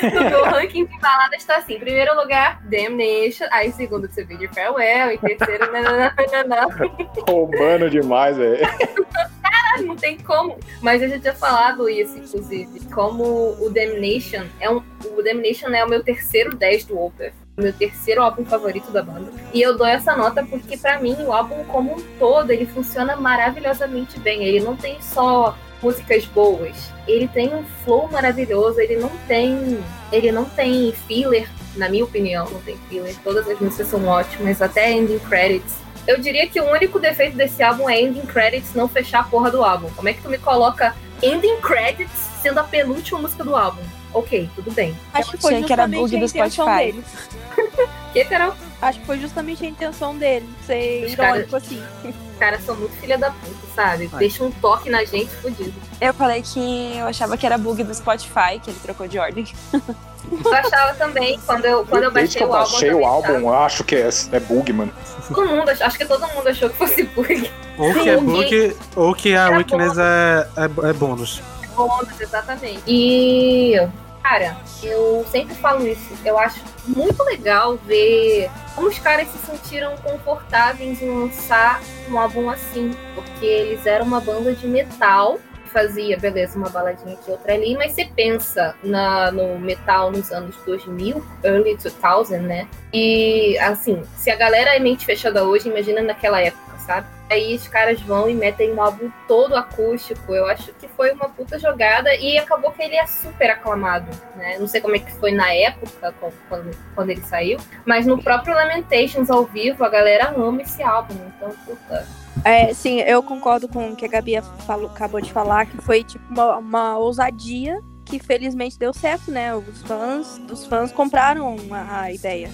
no meu ranking de balada está assim: em primeiro lugar, Damnation. Aí, segundo, To Be Your Farewell. Em terceiro, nananana. Roubando demais, velho. não tem como. Mas eu já tinha falado isso, inclusive. Como o Damnation é um. O Damnation é o meu terceiro 10 do Opeth. Meu terceiro álbum favorito da banda. E eu dou essa nota porque, pra mim, o álbum como um todo, ele funciona maravilhosamente bem. Ele não tem só músicas boas. Ele tem um flow maravilhoso, ele não tem. Ele não tem filler, na minha opinião, não tem filler. Todas as músicas são ótimas, até ending credits. Eu diria que o único defeito desse álbum é ending credits não fechar a porra do álbum. Como é que tu me coloca ending credits sendo a penúltima música do álbum? Ok, tudo bem. Acho que foi achei que era justamente bug a do intenção Spotify. deles. Que, Carol? Acho que foi justamente a intenção dele, ser Os irônico assim. Os caras são muito filha da puta, sabe? Deixa um toque na gente fudido. Eu falei que eu achava que era bug do Spotify, que ele trocou de ordem. Eu achava também, quando eu, quando eu baixei eu o álbum. baixei eu o também álbum, eu acho que é, é bug, mano. Todo mundo, ach- acho que todo mundo achou que fosse bug. Ou que é Bug. ou que a weakness é, é, é bônus. Exatamente. E, cara, eu sempre falo isso. Eu acho muito legal ver como os caras se sentiram confortáveis em lançar um álbum assim. Porque eles eram uma banda de metal. Fazia, beleza, uma baladinha aqui, outra ali, mas você pensa na, no metal nos anos 2000, early 2000, né? E, assim, se a galera é mente fechada hoje, imagina naquela época, sabe? Aí os caras vão e metem um álbum todo acústico. Eu acho que foi uma puta jogada e acabou que ele é super aclamado, né? Não sei como é que foi na época, quando- quando, ele saiu, mas no próprio Lamentations ao vivo, a galera ama esse álbum. Então, puta. É, sim, eu concordo com o que a Gabi falou- acabou de falar, que foi tipo uma, uma ousadia que felizmente deu certo, né? Os fãs, os fãs compraram a, ideia.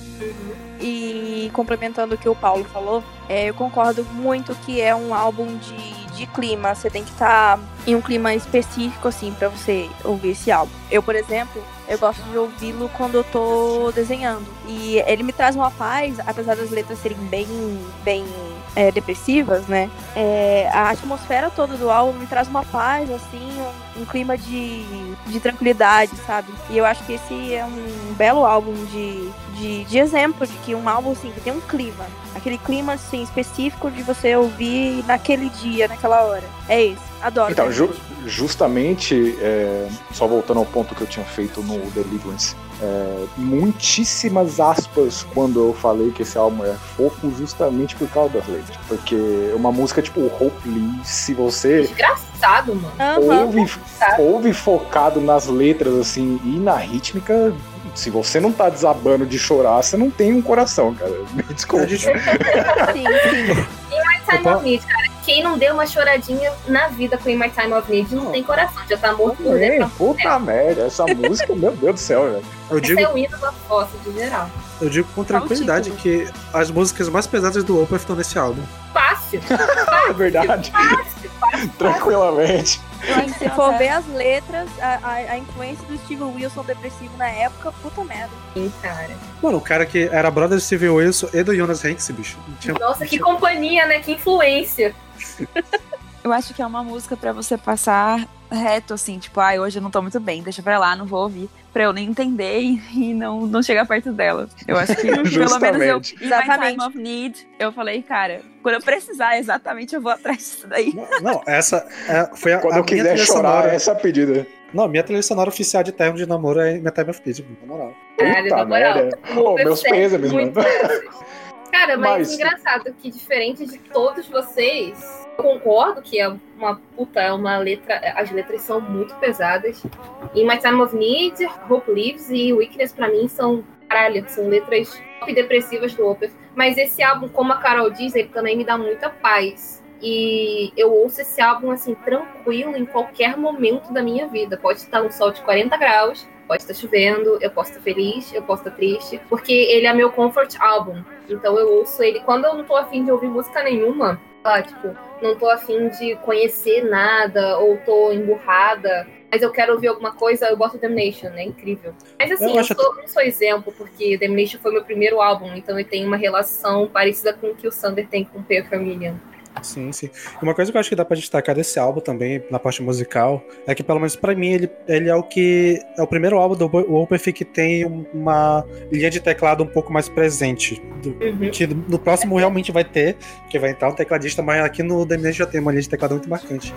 E complementando o que o Paulo falou, é, eu concordo muito que é um álbum de, de clima. Você tem que estar em um clima específico, assim, pra você ouvir esse álbum. Eu, por exemplo, eu gosto de ouvi-lo quando eu tô desenhando. E ele me traz uma paz, apesar das letras serem bem, bem é, depressivas, né? É, a atmosfera toda do álbum me traz uma paz, assim, um, um clima de, de tranquilidade, sabe? E eu acho que esse é um belo álbum de, de, de exemplo de que um álbum, assim, que tem um clima. Aquele clima, assim, específico de você ouvir naquele dia, naquela hora. É esse. Adoro. Então, né? ju- justamente, é, só voltando ao ponto que eu tinha feito no Deliverance, é, muitíssimas aspas quando eu falei que esse álbum é fofo, justamente por causa das letras. Porque uma música tipo Hope Lee, se você Desgraçado, mano. Ouve, ouve focado nas letras assim e na rítmica, se você não tá desabando de chorar, você não tem um coração, cara. Me desculpa. Sim, sim. Time Opa. of Need, cara. Quem não deu uma choradinha na vida com In My Time of Need não tem coração. Já tá morto por dentro. puta merda, essa música, meu Deus do céu, velho. Eu Esse digo, é o hino da fossa, de geral. eu digo com tranquilidade que as músicas mais pesadas do Opeth estão nesse álbum. Fácil. É verdade. Tranquilamente. Se for ver as letras, a, a, a influência do Steve Wilson depressivo na época, puta merda. Sim, cara. Mano, o cara que era brother do Steve Wilson e do Jonas Hanks, bicho. Tinha- Nossa, que companhia, né? Que influência. Eu acho que é uma música pra você passar reto, assim, tipo, ai, hoje eu não tô muito bem, deixa pra lá, não vou ouvir, pra eu nem entender e, não, não chegar perto dela. Eu acho que, pelo menos eu, Exatamente. Time of Need, eu falei, cara, quando eu precisar exatamente, eu vou atrás disso daí. Não, essa é- foi a, Quando a eu minha quiser chorar, sonora. essa é a pedida. Não, minha trilha sonora oficial de termo de namoro é minha Time of Need, na moral. Caralho, Puta na moral. merda. o Ô, Uber meus pêsames, mano. essas. Cara, mas, Mas- engraçado que diferente de todos vocês, eu concordo que é uma puta, é uma letra. As letras são muito pesadas. E My Time of Need, Hope Lives e Weakness pra mim são. Caralho, são letras depressivas do Opeth. Mas esse álbum, como a Carol diz, ele também me dá muita paz. E eu ouço esse álbum assim, tranquilo em qualquer momento da minha vida. Pode estar um sol de 40 graus, Pode estar chovendo, eu posso estar feliz, eu posso estar triste, porque ele é meu comfort album. Então eu ouço ele quando eu não tô afim de ouvir música nenhuma, lá, tipo, não tô afim de conhecer nada, ou tô emburrada, mas eu quero ouvir alguma coisa, eu boto Damnation, é incrível. Mas assim, Eu eu, sou, não sou exemplo, porque Damnation foi meu primeiro álbum, então eu tenho uma relação parecida com o que o Sander tem com Familiar. Sim, sim. E uma coisa que eu acho que dá pra destacar desse álbum também, na parte musical, é que pelo menos pra mim ele, ele é o que. É o primeiro álbum do Opeth que tem uma linha de teclado um pouco mais presente. Do- Uhum. que no próximo realmente vai ter, que vai entrar um tecladista, mas aqui no Domination já tem uma linha de teclado muito marcante.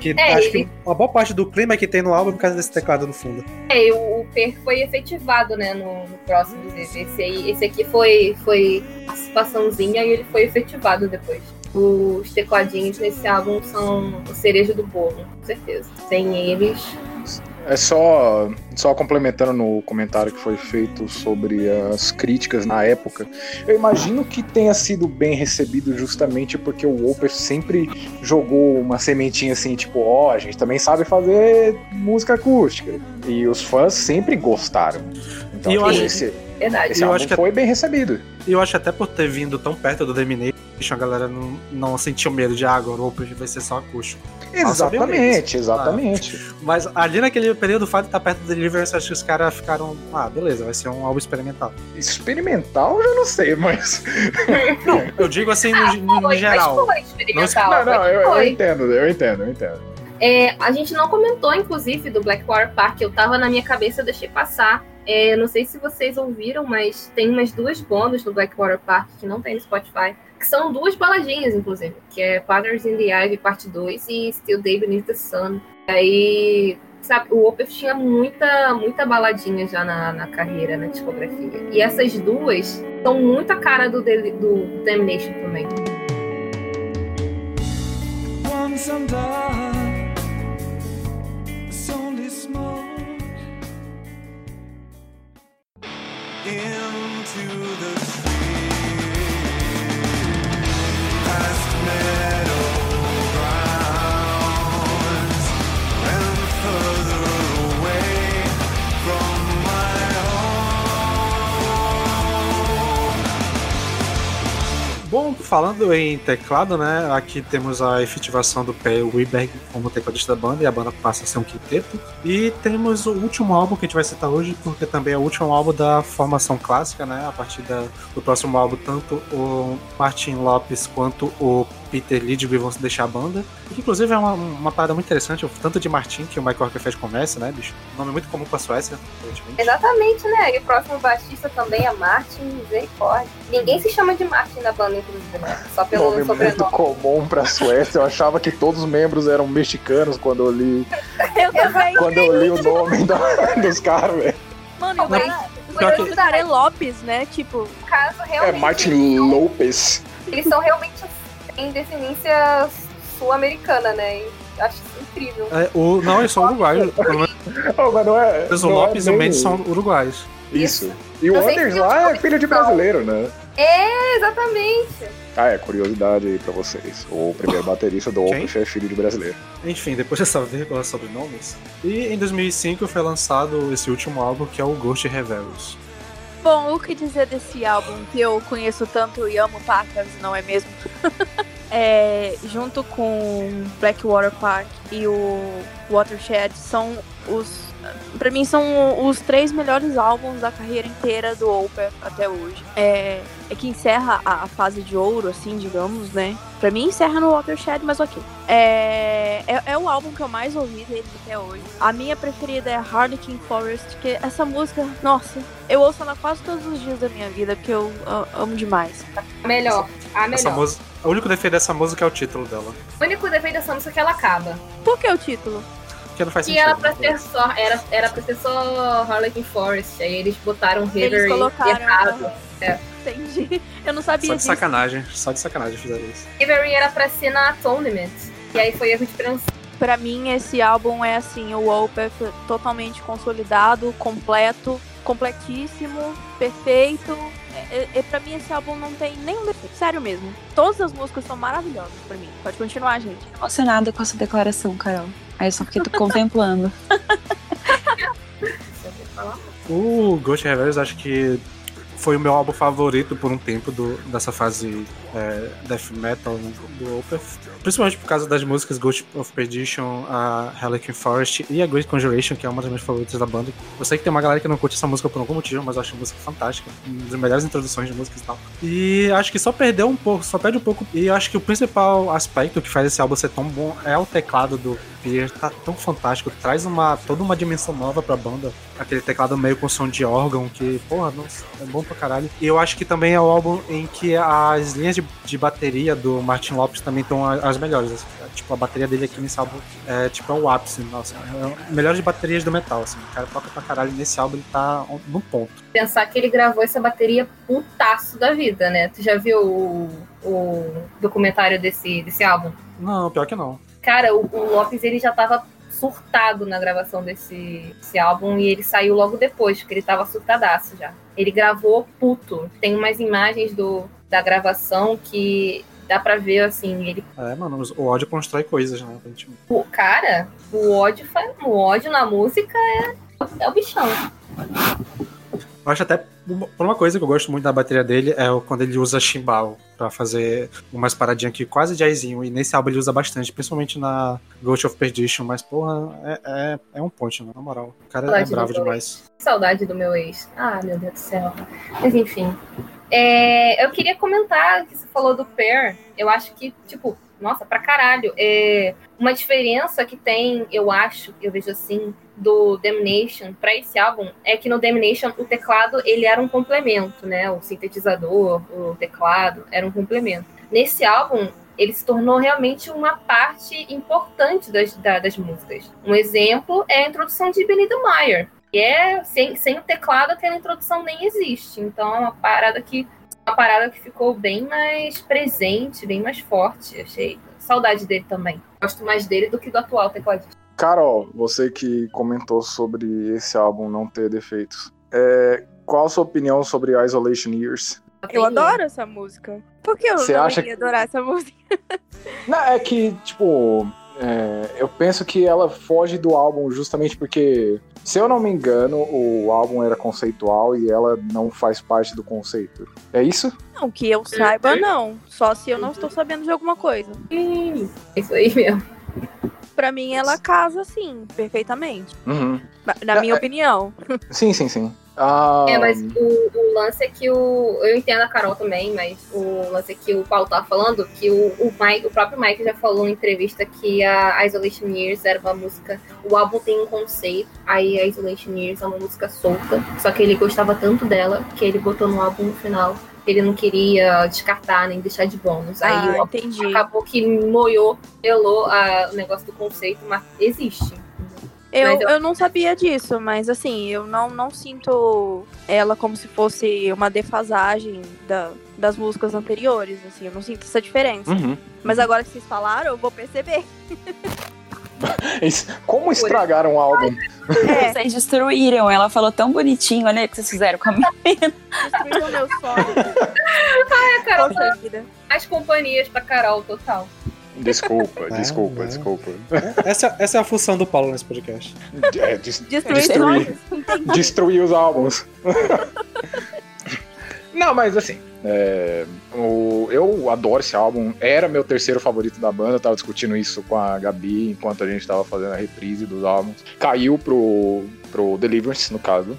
Que É, acho que uma boa parte do clima que tem no álbum é por causa desse teclado no fundo. É, e o, o Per foi efetivado, né, no, no próximo. Esse, aí, esse aqui foi, foi participaçãozinha e ele foi efetivado depois. Os tecladinhos nesse álbum são o cereja do bolo, com certeza. Sem eles, É só, só complementando no comentário que foi feito sobre as críticas na época. Eu imagino que tenha sido bem recebido justamente porque o Opeth sempre jogou uma sementinha assim, tipo, ó, a gente também sabe fazer música acústica. E os fãs sempre gostaram. Então E eu tipo, acho- esse, verdade. esse eu acho que- foi bem recebido. E eu acho até por ter vindo tão perto do Domination, a galera não, não sentiu medo de ah, agora o vai ser só acústico. Exatamente, exatamente. Mas ali naquele período, o fato de estar perto do Deliverance, acho que os caras ficaram. Ah, beleza, vai ser um álbum experimental. Experimental, eu já não sei, mas. Não, eu digo assim no, no- no Foi, geral. mas foi experimental. Não, não, foi, eu, eu entendo, eu entendo, eu entendo. É, a gente não comentou, inclusive, do Blackwater Park. Eu tava na minha cabeça, eu deixei passar. É, não sei se vocês ouviram, mas tem umas duas bônus do Blackwater Park que não tem no Spotify. Que são duas baladinhas, inclusive. Que é Patterns in the Ivy, parte 2 e Still Day Beneath the Sun. Aí, sabe, o Opeth tinha muita, muita baladinha já na, na carreira, na discografia. E essas duas são muito a cara do, do Damnation também. Into the. last minute. Bom, falando em teclado, né? Aqui temos a efetivação do Pé Weberg como tecladista da banda e a banda passa a ser um quinteto. E temos o último álbum que a gente vai citar hoje, porque também é o último álbum da formação clássica, né? A partir da- do próximo álbum, tanto o Martin Lopes quanto o Peter Lidwig vão deixar a banda. Que, inclusive é uma, uma parada muito interessante, o tanto de Martin que o Michael Rockefeller conhece, né, bicho? Nome muito comum pra Suécia, aparentemente. Exatamente, né? E o próximo baixista também é Martin, misericórdia. Ninguém se chama de Martin na banda, inclusive, né? Só pelo Nome muito sobrenome. comum pra Suécia. Eu achava que todos os membros eram mexicanos quando eu li, Eu também. quando eu li o nome da- dos caras, velho. Mano, o Mas, cara, o que- nome do cara é Lopes, né? Tipo, caso, É realmente, Martin Lopes. eles são realmente em descendência sul-americana, né? E acho isso incrível. É, o, não, eles são uruguaios. Oh, mas não é. o é Lopes e o Mendes são uruguaios. Isso. E o Anders lá é filho de brasileiro, né? É, exatamente. Ah, é curiosidade aí pra vocês. O primeiro baterista do? Opeth é filho de brasileiro. Enfim, depois dessa vírgula sobre nomes. E em 2005 foi lançado esse último álbum que é o Ghost Revelos. Bom, o que dizer desse álbum que eu conheço tanto e amo pacas, não é mesmo? é, junto com Blackwater Park e o Watershed são os Pra mim são os três melhores álbuns da carreira inteira do Opeth até hoje. É, é que encerra a, a fase de ouro, assim, digamos, né? Pra mim encerra no Watershed, mas ok. É, é, é o álbum que eu mais ouvi deles até hoje. A minha preferida é Harlequin Forest, que essa música, nossa, eu ouço ela quase todos os dias da minha vida, porque eu a- amo demais. A melhor. A Essa melhor. música, o único defeito dessa música é o título dela. O único defeito dessa música é que ela acaba. Por que o título? Que não faz Que sentido. era pra ser só, era, era pra ser só Harlequin Forest. Aí eles botaram River Eles colocaram. errado. Entendi. Eu não sabia Só de disso. sacanagem, só de sacanagem fizeram isso. River era pra ser na Atonement. E aí foi erro de prensa. Pra mim, esse álbum é assim, o Opeth totalmente consolidado, completo, completíssimo, perfeito. É, pra mim, esse álbum não tem nenhum defeito. Sério mesmo. Todas as músicas são maravilhosas pra mim. Pode continuar, gente. Emocionada com essa declaração, Carol. Aí eu só fiquei contemplando. falar. O Ghost Reverse acho que foi o meu álbum favorito por um tempo do, dessa fase é, death metal do Opeth. Principalmente por causa das músicas Ghost of Perdition, a Helican Forest e a Great Conjuration, que é uma das minhas favoritas da banda. Eu sei que tem uma galera que não curte essa música por algum motivo, mas eu acho a música fantástica. Uma das melhores introduções de músicas e tal. E acho que só perdeu um pouco, só perde um pouco. E acho que o principal aspecto que faz esse álbum ser tão bom é o teclado do Tá tão fantástico. Traz uma, toda uma dimensão nova pra banda. Aquele teclado meio com som de órgão, que, porra, nossa, é bom pra caralho. E eu acho que também é o álbum em que as linhas de, de bateria do Martin Lopes também estão as melhores. Tipo, a bateria dele aqui nesse álbum é tipo é o ápice, nossa. É melhores baterias do metal, assim. O cara toca pra caralho. Nesse álbum ele tá no ponto. Pensar que ele gravou essa bateria putaço da vida, né? Tu já viu o, o documentário desse, desse álbum? Não, pior que não. Cara, o, o Lopes ele já tava surtado na gravação desse, desse álbum e ele saiu logo depois, porque ele tava surtadaço já. Ele gravou puto. Tem umas imagens do, da gravação que dá pra ver, assim, ele. É, mano, o ódio constrói coisas, né? O cara, o ódio, faz- o ódio na música é, é o bichão. Eu acho até uma, por uma coisa que eu gosto muito da bateria dele é quando ele usa chimbal pra fazer umas paradinhas aqui quase jazzinho. E nesse álbum ele usa bastante, principalmente na Ghost of Perdition. Mas, porra, é, é, é um ponte, né? Na moral. O cara é Saudade bravo do meu demais. Saudade do meu ex. Ah, meu Deus do céu. Mas enfim. É, eu queria comentar que você falou do Pair. Eu acho que, tipo, nossa, pra caralho. É, uma diferença que tem, eu acho, eu vejo assim, do Damnation pra esse álbum é que no Damnation o teclado ele era um complemento, né? O sintetizador, o teclado era um complemento. Nesse álbum ele se tornou realmente uma parte importante das, da- das músicas. Um exemplo é a introdução de Benny Meyer. E é sem, sem o teclado aquela introdução nem existe. Então é uma parada que uma parada que ficou bem mais presente, bem mais forte. Achei saudade dele também. Gosto mais dele do que do atual tecladista. Carol, você que comentou sobre esse álbum não ter defeitos, é, qual a sua opinião sobre Isolation Years? Eu adoro essa música. Por que eu Você não acha que- adorar essa música? Não, é que, tipo, é, eu penso que ela foge do álbum justamente porque, se eu não me engano, o álbum era conceitual e ela não faz parte do conceito. É isso? Não, que eu saiba, não. Só se eu não estou sabendo de alguma coisa. Ih, Isso aí mesmo. Pra mim, ela casa, sim, perfeitamente. Uhum. Na, minha é- opinião. Sim, sim, sim. Ah, É, mas o, o lance é que o. Eu entendo a Carol também, mas o lance é que o Paulo tava falando, que o, o, Mike, o próprio Mike já falou em entrevista que a Isolation Years era uma música. O álbum tem um conceito, aí a Isolation Years é uma música solta. Só que ele gostava tanto dela que ele botou no álbum no final. Ele não queria descartar nem deixar de bônus. Aí Ah, o acabou que moiou, pelou a- o negócio do conceito, mas existe. Eu, Mas eu- eu não sabia disso, mas assim, eu não, não sinto ela como se fosse uma defasagem da, das músicas anteriores, assim, eu não sinto essa diferença. uhum. Mas agora que vocês falaram, eu vou perceber. Como estragaram o álbum? É, Vocês destruíram. Ela falou tão bonitinho. Olha o que vocês fizeram com a minha. destruíram meu sonho. A Carol Poxa vida. mais companhias pra Carol, total. Desculpa, É, desculpa, é. desculpa. Essa, essa é a função do Paulo nesse podcast. É, des- Destruir Destruir. destruir os álbuns. Não, mas assim, é, o- eu adoro esse álbum. Era meu terceiro favorito da banda. Eu tava discutindo isso com a Gabi enquanto a gente tava fazendo a reprise dos álbuns. Caiu pro, pro Deliverance, no caso.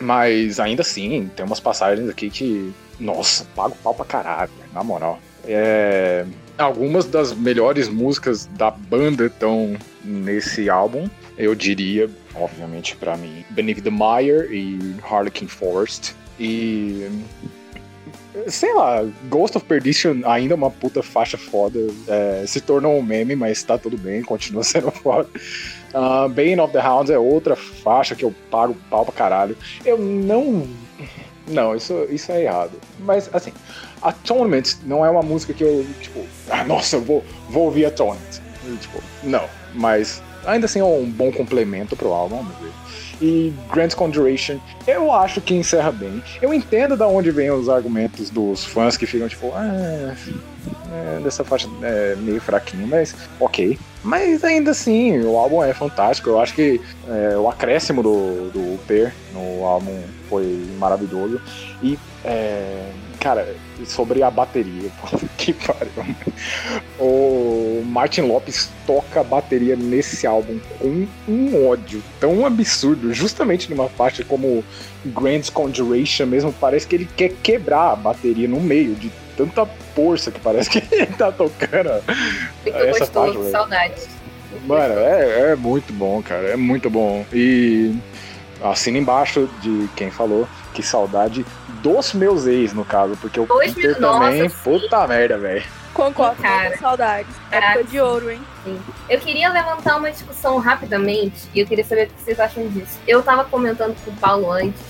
Mas ainda assim, tem umas passagens aqui que. Nossa, pago pau pra caralho, na moral. É, algumas das melhores músicas da banda estão nesse álbum. Eu diria, obviamente, pra mim, Beneath the Mire e Harlequin Forest. E. Sei lá, Ghost of Perdition ainda é uma puta faixa foda. É, se tornou um meme, mas tá tudo bem, continua sendo foda. Uh, Bane of the Hounds é outra faixa que eu pago pau pra caralho. Eu não. Não, isso, isso é errado. Mas, assim, Atonement não é uma música que eu, tipo, ah, nossa, eu vou, vou ouvir Atonement. Tipo, não. Mas ainda assim é um bom complemento pro álbum, meu ver. E Grand Conjuration, eu acho que encerra bem. Eu entendo da onde vêm os argumentos dos fãs que ficam tipo, ah, é, dessa faixa é meio fraquinho, mas ok. Mas ainda assim, o álbum é fantástico. Eu acho que é, o acréscimo do, do Per no álbum foi maravilhoso. E, é, cara, sobre a bateria, que pariu. O Martin Lopes toca a bateria nesse álbum com um ódio tão absurdo, justamente numa faixa como Grand Conjuration mesmo. Parece que ele quer quebrar a bateria no meio de tanta força que parece que ele tá tocando. Muito Essa gostoso, faixa, saudades. Mano, é, é muito bom, cara. É muito bom. E assina embaixo de quem falou que saudade dos meus ex, no caso, porque o Dois Peter nossa, também, sim. puta merda, velho. Concordo, Cara. com saudades. Caraca. Época de ouro, hein? Eu queria levantar uma discussão rapidamente e eu queria saber o que vocês acham disso. Eu tava comentando com o Paulo antes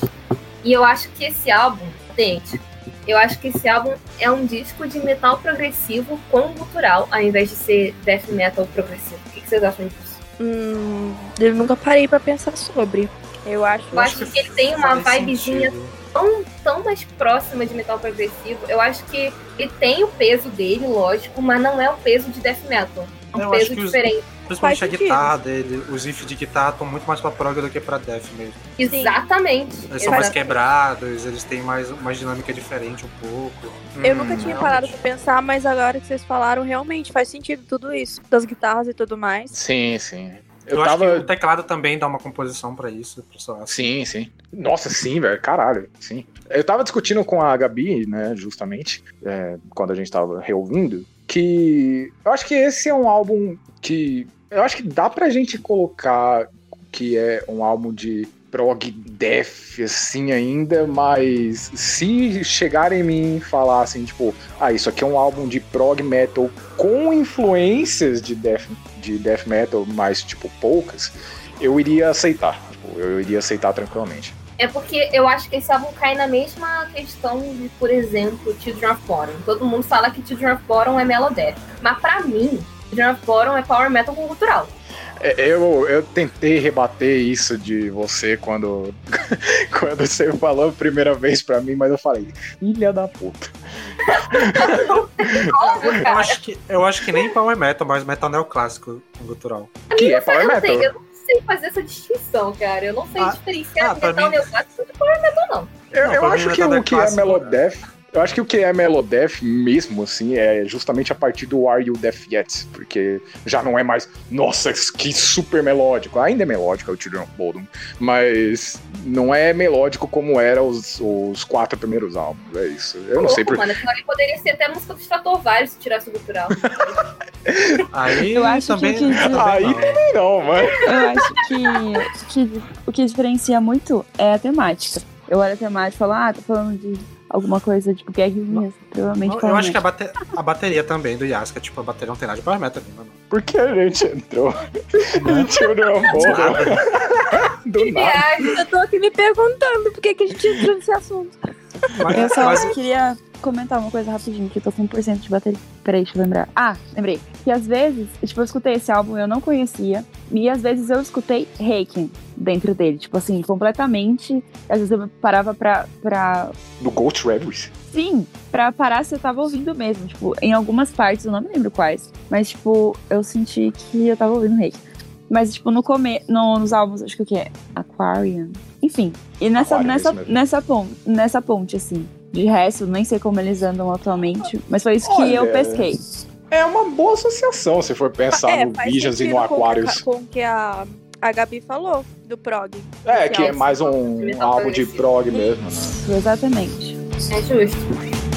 e eu acho que esse álbum, gente, eu acho que esse álbum é um disco de metal progressivo com gutural, ao invés de ser death metal progressivo. O que que vocês acham disso? Hum, eu nunca parei pra pensar sobre. Eu acho. Eu acho que ele tem uma vibezinha sentido. tão, tão mais próxima de metal progressivo. Eu acho que ele tem o peso dele, lógico, mas não é o peso de death metal. É um Eu acho peso que os- diferente. Principalmente Faz a sentido. guitarra dele, os riffs de guitarra estão muito mais pra prog do que pra death mesmo. Exatamente. Eles são mais Exatamente. quebrados, eles têm mais uma dinâmica diferente um pouco. Eu Hum, nunca tinha realmente. parado pra pensar, mas agora que vocês falaram, realmente faz sentido tudo isso. Das guitarras e tudo mais. Sim, sim. Eu, Eu, acho que tava. o teclado também dá uma composição pra isso, pessoal. Sim, sim. Nossa, sim, velho. Caralho, sim. Eu tava discutindo com a Gabi, né, justamente, é, quando a gente tava reouvindo, que eu acho que esse é um álbum que. Eu acho que dá pra gente colocar que é um álbum de prog death, assim, ainda, mas se chegarem em mim e falar assim, tipo, ah, isso aqui é um álbum de prog metal com influências de death, de death metal, mas, tipo, poucas, eu iria aceitar. Tipo, eu iria aceitar tranquilamente. É porque eu acho que esse álbum cai na mesma questão de, por exemplo, Children of Bottom. Todo mundo fala que Children of Bottom é Melodeath. Mas pra mim, Children of Bottom é Power Metal com cultural. É, Eu, eu tentei rebater isso de você quando, quando você falou a primeira vez pra mim, mas eu falei, filha da puta. Eu acho, que, eu acho que nem Power Metal, mas Metal neoclássico gutural. Que é Power eu, não Metal. sei, eu não sei fazer essa distinção, cara. Eu não sei Ah, diferenciar ah, metal mim- neoclássico de Power Metal, não. Eu, Não, eu acho que o que é Melodeath. Eu acho que o que é Melodeath mesmo, assim, é justamente a partir do Are You Death Yet? Porque já não é mais, nossa, que super melódico. Ainda é melódico, é o Children of Bodom, mas não é melódico como era os, os quatro primeiros álbuns. É isso. Eu não sei Louco, por mano. Ali poderia ser até música do Stratovarius se tirasse o cultural. Aí Eu acho também. que que- também Aí não. Não, mano. Eu acho que, que o que diferencia muito é a temática. Eu olho a temática e falo, ah, tá falando de alguma coisa tipo guerrinhas, provavelmente Eu, Power acho que a, bate- a bateria também do Yaska, tipo, a bateria não tem nada de Power Metal. né, mano? Por que a gente entrou em Children of Bodom? Do nada. Viagem. Eu tô aqui me perguntando por que, que a gente entrou nesse assunto. Mas, Eu só mas- queria comentar uma coisa rapidinho, que eu tô com 1% de bateria. Peraí, deixa eu lembrar. Ah, lembrei. Que às vezes, tipo, eu escutei esse álbum e eu não conhecia. E às vezes eu escutei Reiken dentro dele. Tipo assim, completamente. Às vezes eu parava pra, pra Do Ghost Reveries. Sim, pra parar se eu tava ouvindo mesmo. Tipo, em algumas partes, eu não me lembro quais. Mas, tipo, eu senti que eu tava ouvindo Reiki. Mas, tipo, no come... no, nos álbuns, acho que o que é? Aquarium. Enfim. E nessa, Aquarium, nessa, mesmo. nessa, ponte, nessa ponte, assim. De resto, nem sei como eles andam atualmente. Mas foi isso que Olha, eu pesquei. É uma boa associação se for pensar é, no Visions e no com que Aquarius. Com o que a, a Gabi falou, do prog. É, Esse que é álbum. mais um Metal álbum de prog mesmo, né? Exatamente. É justo.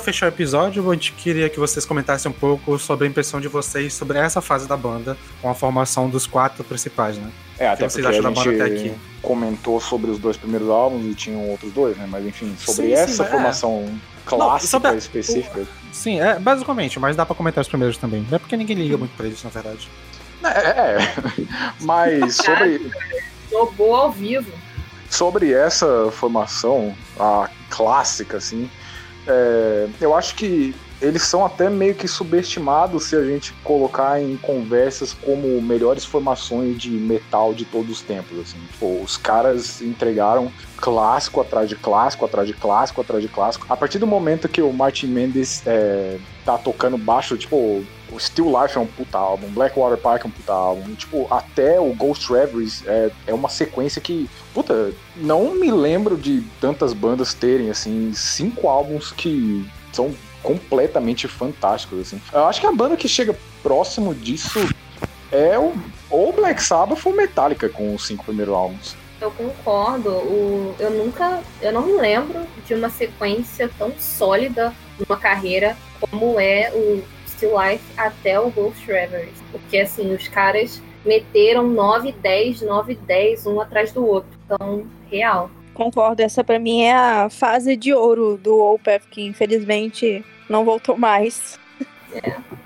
Pra fechar o episódio, a gente queria que vocês comentassem um pouco sobre a impressão de vocês sobre essa fase da banda, com a formação dos quatro principais, né? É, até vocês porque a acham da banda até gente aqui? comentou sobre os dois primeiros álbuns e tinham outros dois, né? Mas enfim, sobre Sim, sim, essa mas é. formação clássica sobre a- específica. Sim, é, basicamente, mas dá pra comentar os primeiros também. Não é porque ninguém liga muito pra eles, na verdade. É, é. mas sobre, Jogou ao vivo. sobre essa formação, a clássica, assim, é, eu acho que eles são até meio que subestimados se a gente colocar em conversas como melhores formações de metal de todos os tempos, assim. Tipo, os caras entregaram clássico atrás de clássico, atrás de clássico, atrás de clássico. A partir do momento que o Martin Mendes é, tá tocando baixo, tipo, o Still Life é um puta álbum, Blackwater Park é um puta álbum, tipo, até o Ghost Reveries é, é uma sequência que, puta, não me lembro de tantas bandas terem, assim, cinco álbuns que são completamente fantásticos, assim. Eu acho que a banda que chega próximo disso é o ou Black Sabbath ou Metallica com os cinco primeiros álbuns. Eu concordo. O, eu nunca. Eu não me lembro de uma sequência tão sólida numa carreira como é o Still Life até o Ghost Reveries. Porque assim, os caras meteram 9, 10, 9, 10, um atrás do outro. Então, real. Concordo, essa pra mim é a fase de ouro do Opeth, que infelizmente não voltou mais.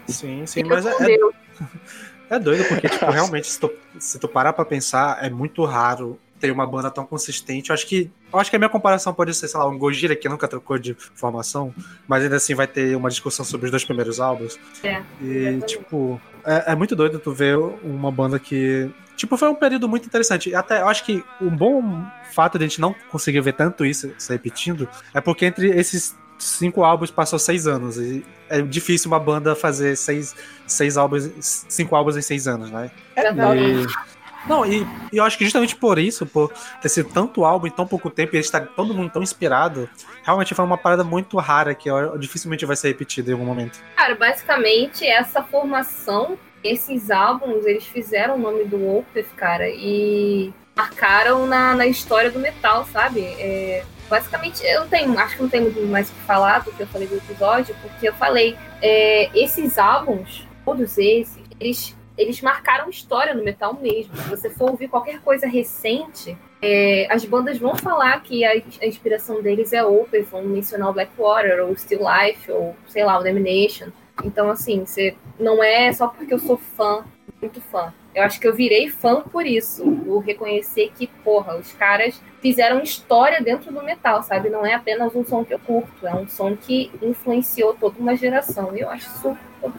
Sim, sim, Fica mas é, é, Deus. é doido, porque, tipo, realmente, se tu, se tu parar pra pensar, é muito raro ter uma banda tão consistente. Eu acho que. Eu acho que a minha comparação pode ser, sei lá, um Gojira que nunca trocou de formação, mas ainda assim vai ter uma discussão sobre os dois primeiros álbuns. É, E, tipo, é, é muito doido tu ver uma banda que. Tipo, foi um período muito interessante. E Até eu acho que um bom fato de a gente não conseguir ver tanto isso se repetindo é porque entre esses cinco álbuns passou seis anos. E é difícil uma banda fazer seis, seis álbuns, cinco álbuns em seis anos, né? Exatamente. E- Não, e, e eu acho que justamente por isso, por ter sido tanto álbum em tão pouco tempo e estarem todo mundo tão inspirado, realmente foi uma parada muito rara que eu- dificilmente vai ser repetida em algum momento. Cara, basicamente, essa formação, esses álbuns, eles fizeram o nome do Opeth, cara, e marcaram na, na história do metal, sabe? É, basicamente, eu tenho, acho que não tem muito mais o que falar do que eu falei do episódio, porque eu falei, é, esses álbuns, todos esses, eles, eles marcaram história no metal mesmo. Se você for ouvir qualquer coisa recente, é, as bandas vão falar que a, a inspiração deles é Opeth, vão mencionar o Blackwater, ou Still Life, ou sei lá, o Domination. Então, assim, você não é só porque eu sou fã, muito fã. Eu acho que eu virei fã por isso. Por reconhecer que, porra, os caras fizeram história dentro do metal, sabe? Não é apenas um som que eu curto, é um som que influenciou toda uma geração. E eu acho isso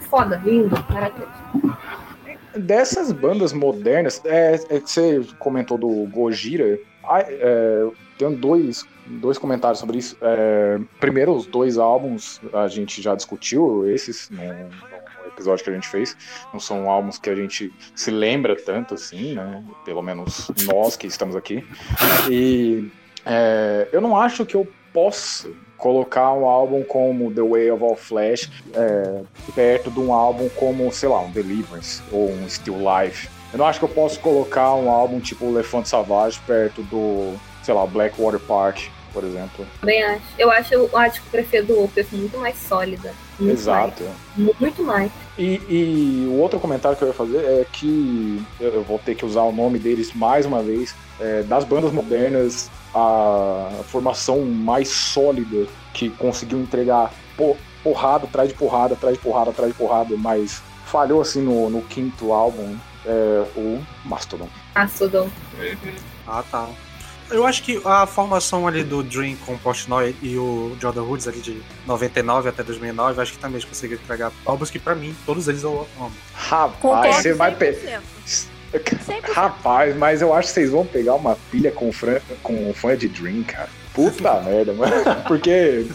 foda, lindo, maravilhoso. Dessas bandas modernas, é, é que você comentou do Gojira, é, tenho dois, dois comentários sobre isso. É, primeiro, os dois álbuns a gente já discutiu, esses no, no episódio que a gente fez. Não são álbuns que a gente se lembra tanto assim, né? Pelo menos nós que estamos aqui. E é, eu não acho que eu possa colocar um álbum como The Way of All Flesh é, perto de um álbum como, sei lá, um Deliverance ou um Still Life. Eu não acho que eu posso colocar um álbum tipo Elefante Savage perto do, sei lá, Blackwater Park, por exemplo. Também acho. Eu acho, eu acho que eu prefiro do Opeth muito mais sólida. Muito Exato. Mais, muito mais. E, e o outro comentário que eu ia fazer é que eu eu vou ter que usar o nome deles mais uma vez. é, das bandas modernas, a formação mais sólida que conseguiu entregar po- porrada atrás de porrada, atrás de porrada, atrás de porrada, mas falhou assim no, no quinto álbum, é o Mastodon. Mastodon. Ah, tá. Eu acho que a formação ali do Dream com o Portnoy e o Jordan Woods ali de 99 até 2009, eu acho que também eles conseguiram entregar álbuns que pra mim, todos eles eu amo. Rapaz, você vai 100%. Pegar. 100%. Rapaz, mas eu acho que vocês vão pegar uma pilha com, fran... com fã de Dream, cara. Puta merda, mano. Porque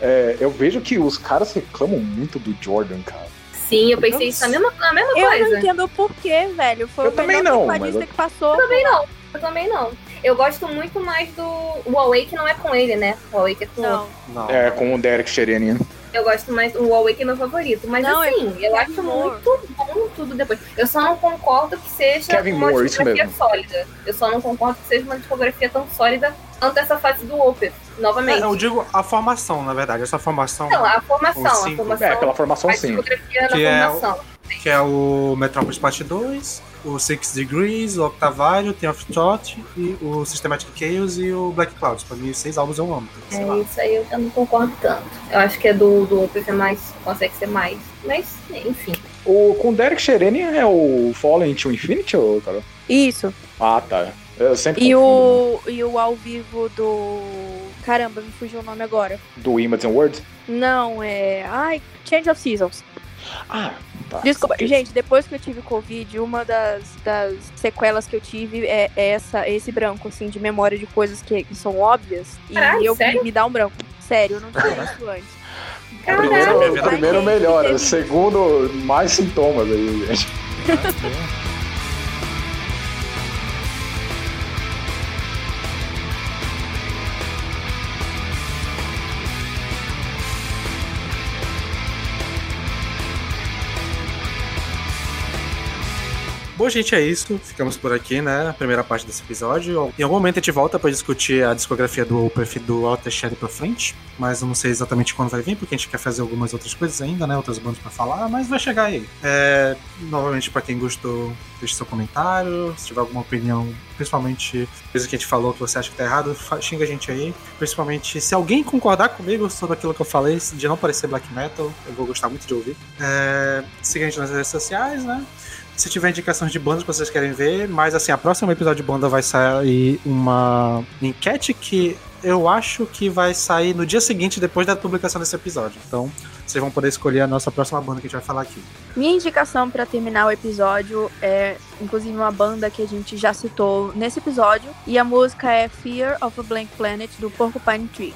é, eu vejo que os caras reclamam muito do Jordan, cara. Sim, eu pensei isso na mesma, na mesma Eu não coisa. entendo o porquê, velho. Foi Eu o também não, mas eu- que passou. também não. Eu também não. Eu gosto muito mais do. O Awake não é com ele, né? O Awake é com Não. Não. É, com o Derek Sherenian. Eu gosto mais. O Awake é meu favorito. Mas Não, é assim, eu acho Moore. muito bom tudo depois. Eu só não concordo que seja Kevin uma Moore, isso discografia mesmo. sólida. Eu só não concordo que seja uma discografia tão sólida tanto essa fase do Opeth, novamente. É, eu digo a formação, na verdade. Essa formação. Não, a formação, a formação. É, aquela formação a sim. discografia Que na é formação. Que é o Metropolis Part 2, o Six Degrees, o Octavio, o Ten of Thought, e o Systematic Chaos e o Black Clouds. Pra mim, seis álbuns eu amo. Sei lá. É, isso aí eu já não concordo tanto. Eu acho que é do, do Opeth é mais. consegue ser mais. Mas, enfim. O, com o Derek Sherenian é o Fallen to Infinity, ou, cara? Isso. Ah, tá. Eu sempre E confundo o, e o ao vivo do. Caramba, me fugiu o nome agora. do Image and Words. Não, é. Ai, Change of Seasons. Ah, tá. Desculpa, Saquei. gente, depois que eu tive Covid, uma das, das sequelas que eu tive é essa, esse branco, assim, de memória de coisas que, que são óbvias. E Caralho, eu sério? me dá um branco. Sério, eu não tinha isso antes. Primeiro, Caralho, primeiro melhora, segundo, mais sintomas aí, gente. Bom, gente, é isso. Ficamos por aqui, né? A primeira parte desse episódio. Em algum momento a gente volta pra discutir a discografia do Opeth do Alter Shadow pra frente. Mas eu não sei exatamente quando vai vir, porque a gente quer fazer algumas outras coisas ainda, né? Outras bandas pra falar, mas vai chegar aí. É, novamente, pra quem gostou, deixe seu comentário. Se tiver alguma opinião, principalmente coisa que a gente falou que você acha que tá errado, xinga a gente aí. Principalmente se alguém concordar comigo sobre aquilo que eu falei, de não parecer black metal, eu vou gostar muito de ouvir. É, siga a gente nas redes sociais, né? Se tiver indicações de bandas que vocês querem ver, mas assim, a próxima episódio de banda vai sair uma enquete que eu acho que vai sair no dia seguinte, depois da publicação desse episódio. Então, vocês vão poder escolher a nossa próxima banda que a gente vai falar aqui. Minha indicação pra terminar o episódio é, inclusive, uma banda que a gente já citou nesse episódio. E a música é Fear of a Blank Planet, do Porcupine Tree.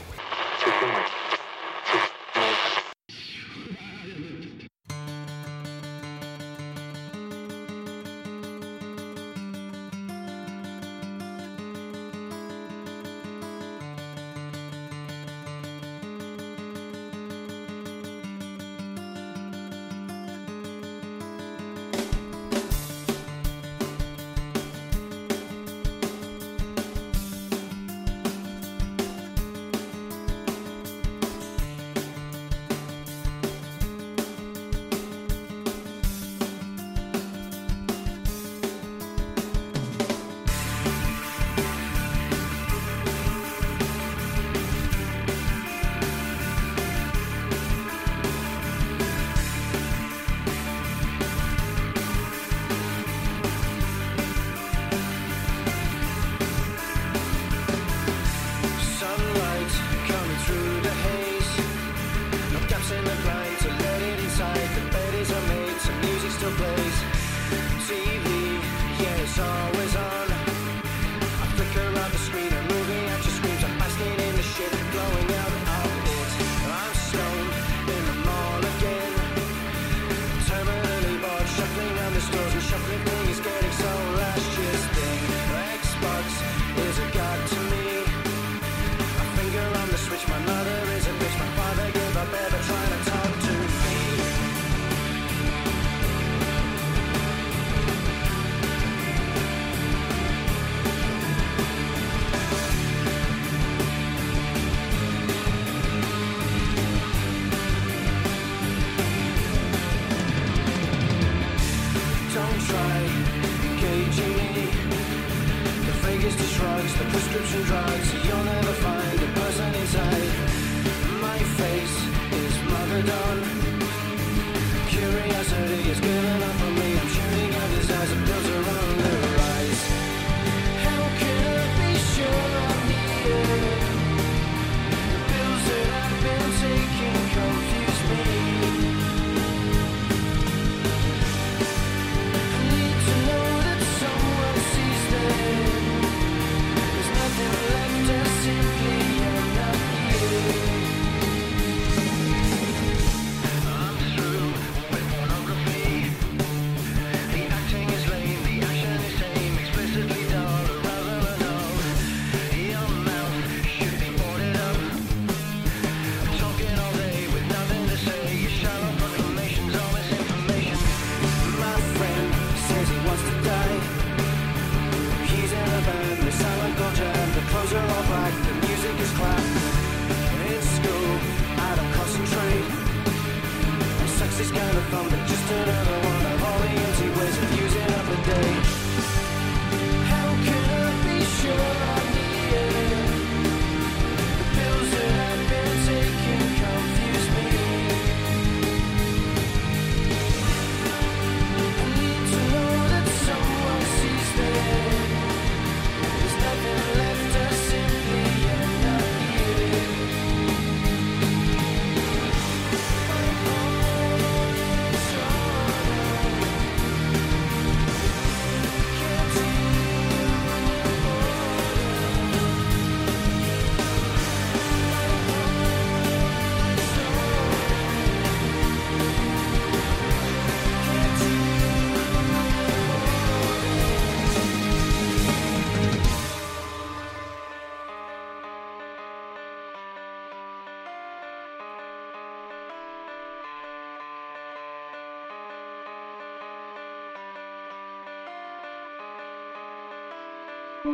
so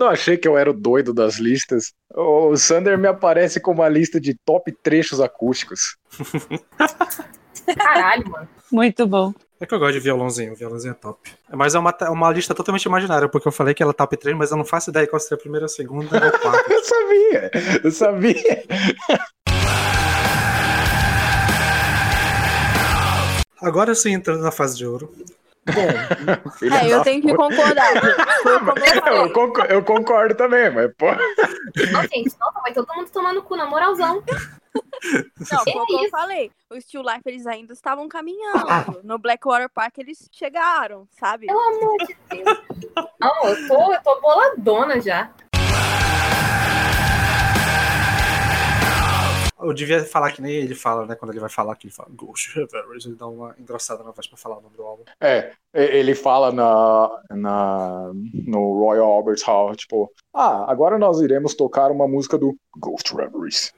Quando eu achei que eu era o doido das listas, o Sander me aparece com uma lista de top trechos acústicos. Caralho, mano. Muito bom. É que eu gosto de violãozinho, violãozinho é top. Mas é uma, uma lista totalmente imaginária, porque eu falei que ela é top 3, mas eu não faço ideia qual seria a primeira, a segunda ou a quarta. Eu sabia, eu sabia. Agora sim, entrando na fase de ouro. Bom, É, eu tenho que concordar. Eu. Eu concordo, eu concordo também, mas pô. Não, gente, nossa, vai todo mundo tomar no cu, na moralzão. Não, como eu isso? falei. O Still Life eles ainda estavam caminhando. No Blackwater Park eles chegaram, sabe? Pelo amor de Deus. Não, eu tô, eu tô boladona já. Eu devia falar que nem ele fala, né? Quando ele vai falar que ele fala Ghost Reveries, ele dá uma engrossada na voz pra falar o nome do álbum. É, ele fala na, na, no Royal Albert Hall, tipo, ah, agora nós iremos tocar uma música do Ghost Reveries.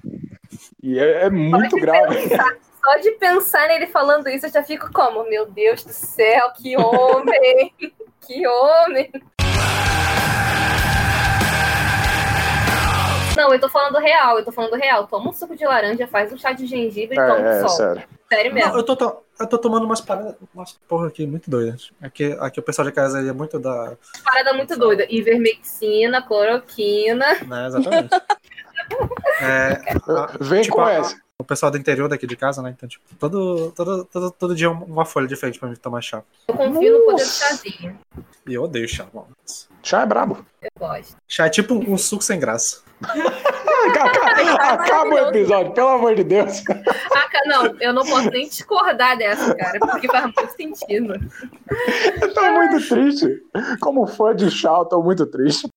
E é, é muito Pode grave. pensar. Só de pensar nele falando isso, eu já fico como? Meu Deus do céu, que homem! que homem! Não, eu tô falando real, eu tô falando real. Toma um suco de laranja, faz um chá de gengibre e toma É, um é, sol. sério. Sério Não, mesmo. eu tô, to- eu tô tomando umas paradas, umas porra aqui muito doidas. Aqui, aqui o pessoal de casa é muito da. Parada muito doida. Ivermectina, cloroquina. Né, exatamente. É, a- Vem tipo, com a- essa. O pessoal do interior daqui de casa, né? Então, tipo, todo, todo, todo, todo dia uma folha diferente pra mim tomar chá. Eu confio no poder do chazinho. E eu odeio chá, mano. Chá é brabo. Eu gosto. Chá é tipo um suco sem graça. Acaba o episódio, pelo amor de Deus. Ah, não, eu não posso nem discordar dessa, cara, porque faz muito sentido. Eu tô muito triste. Como fã de chá, eu tô muito triste.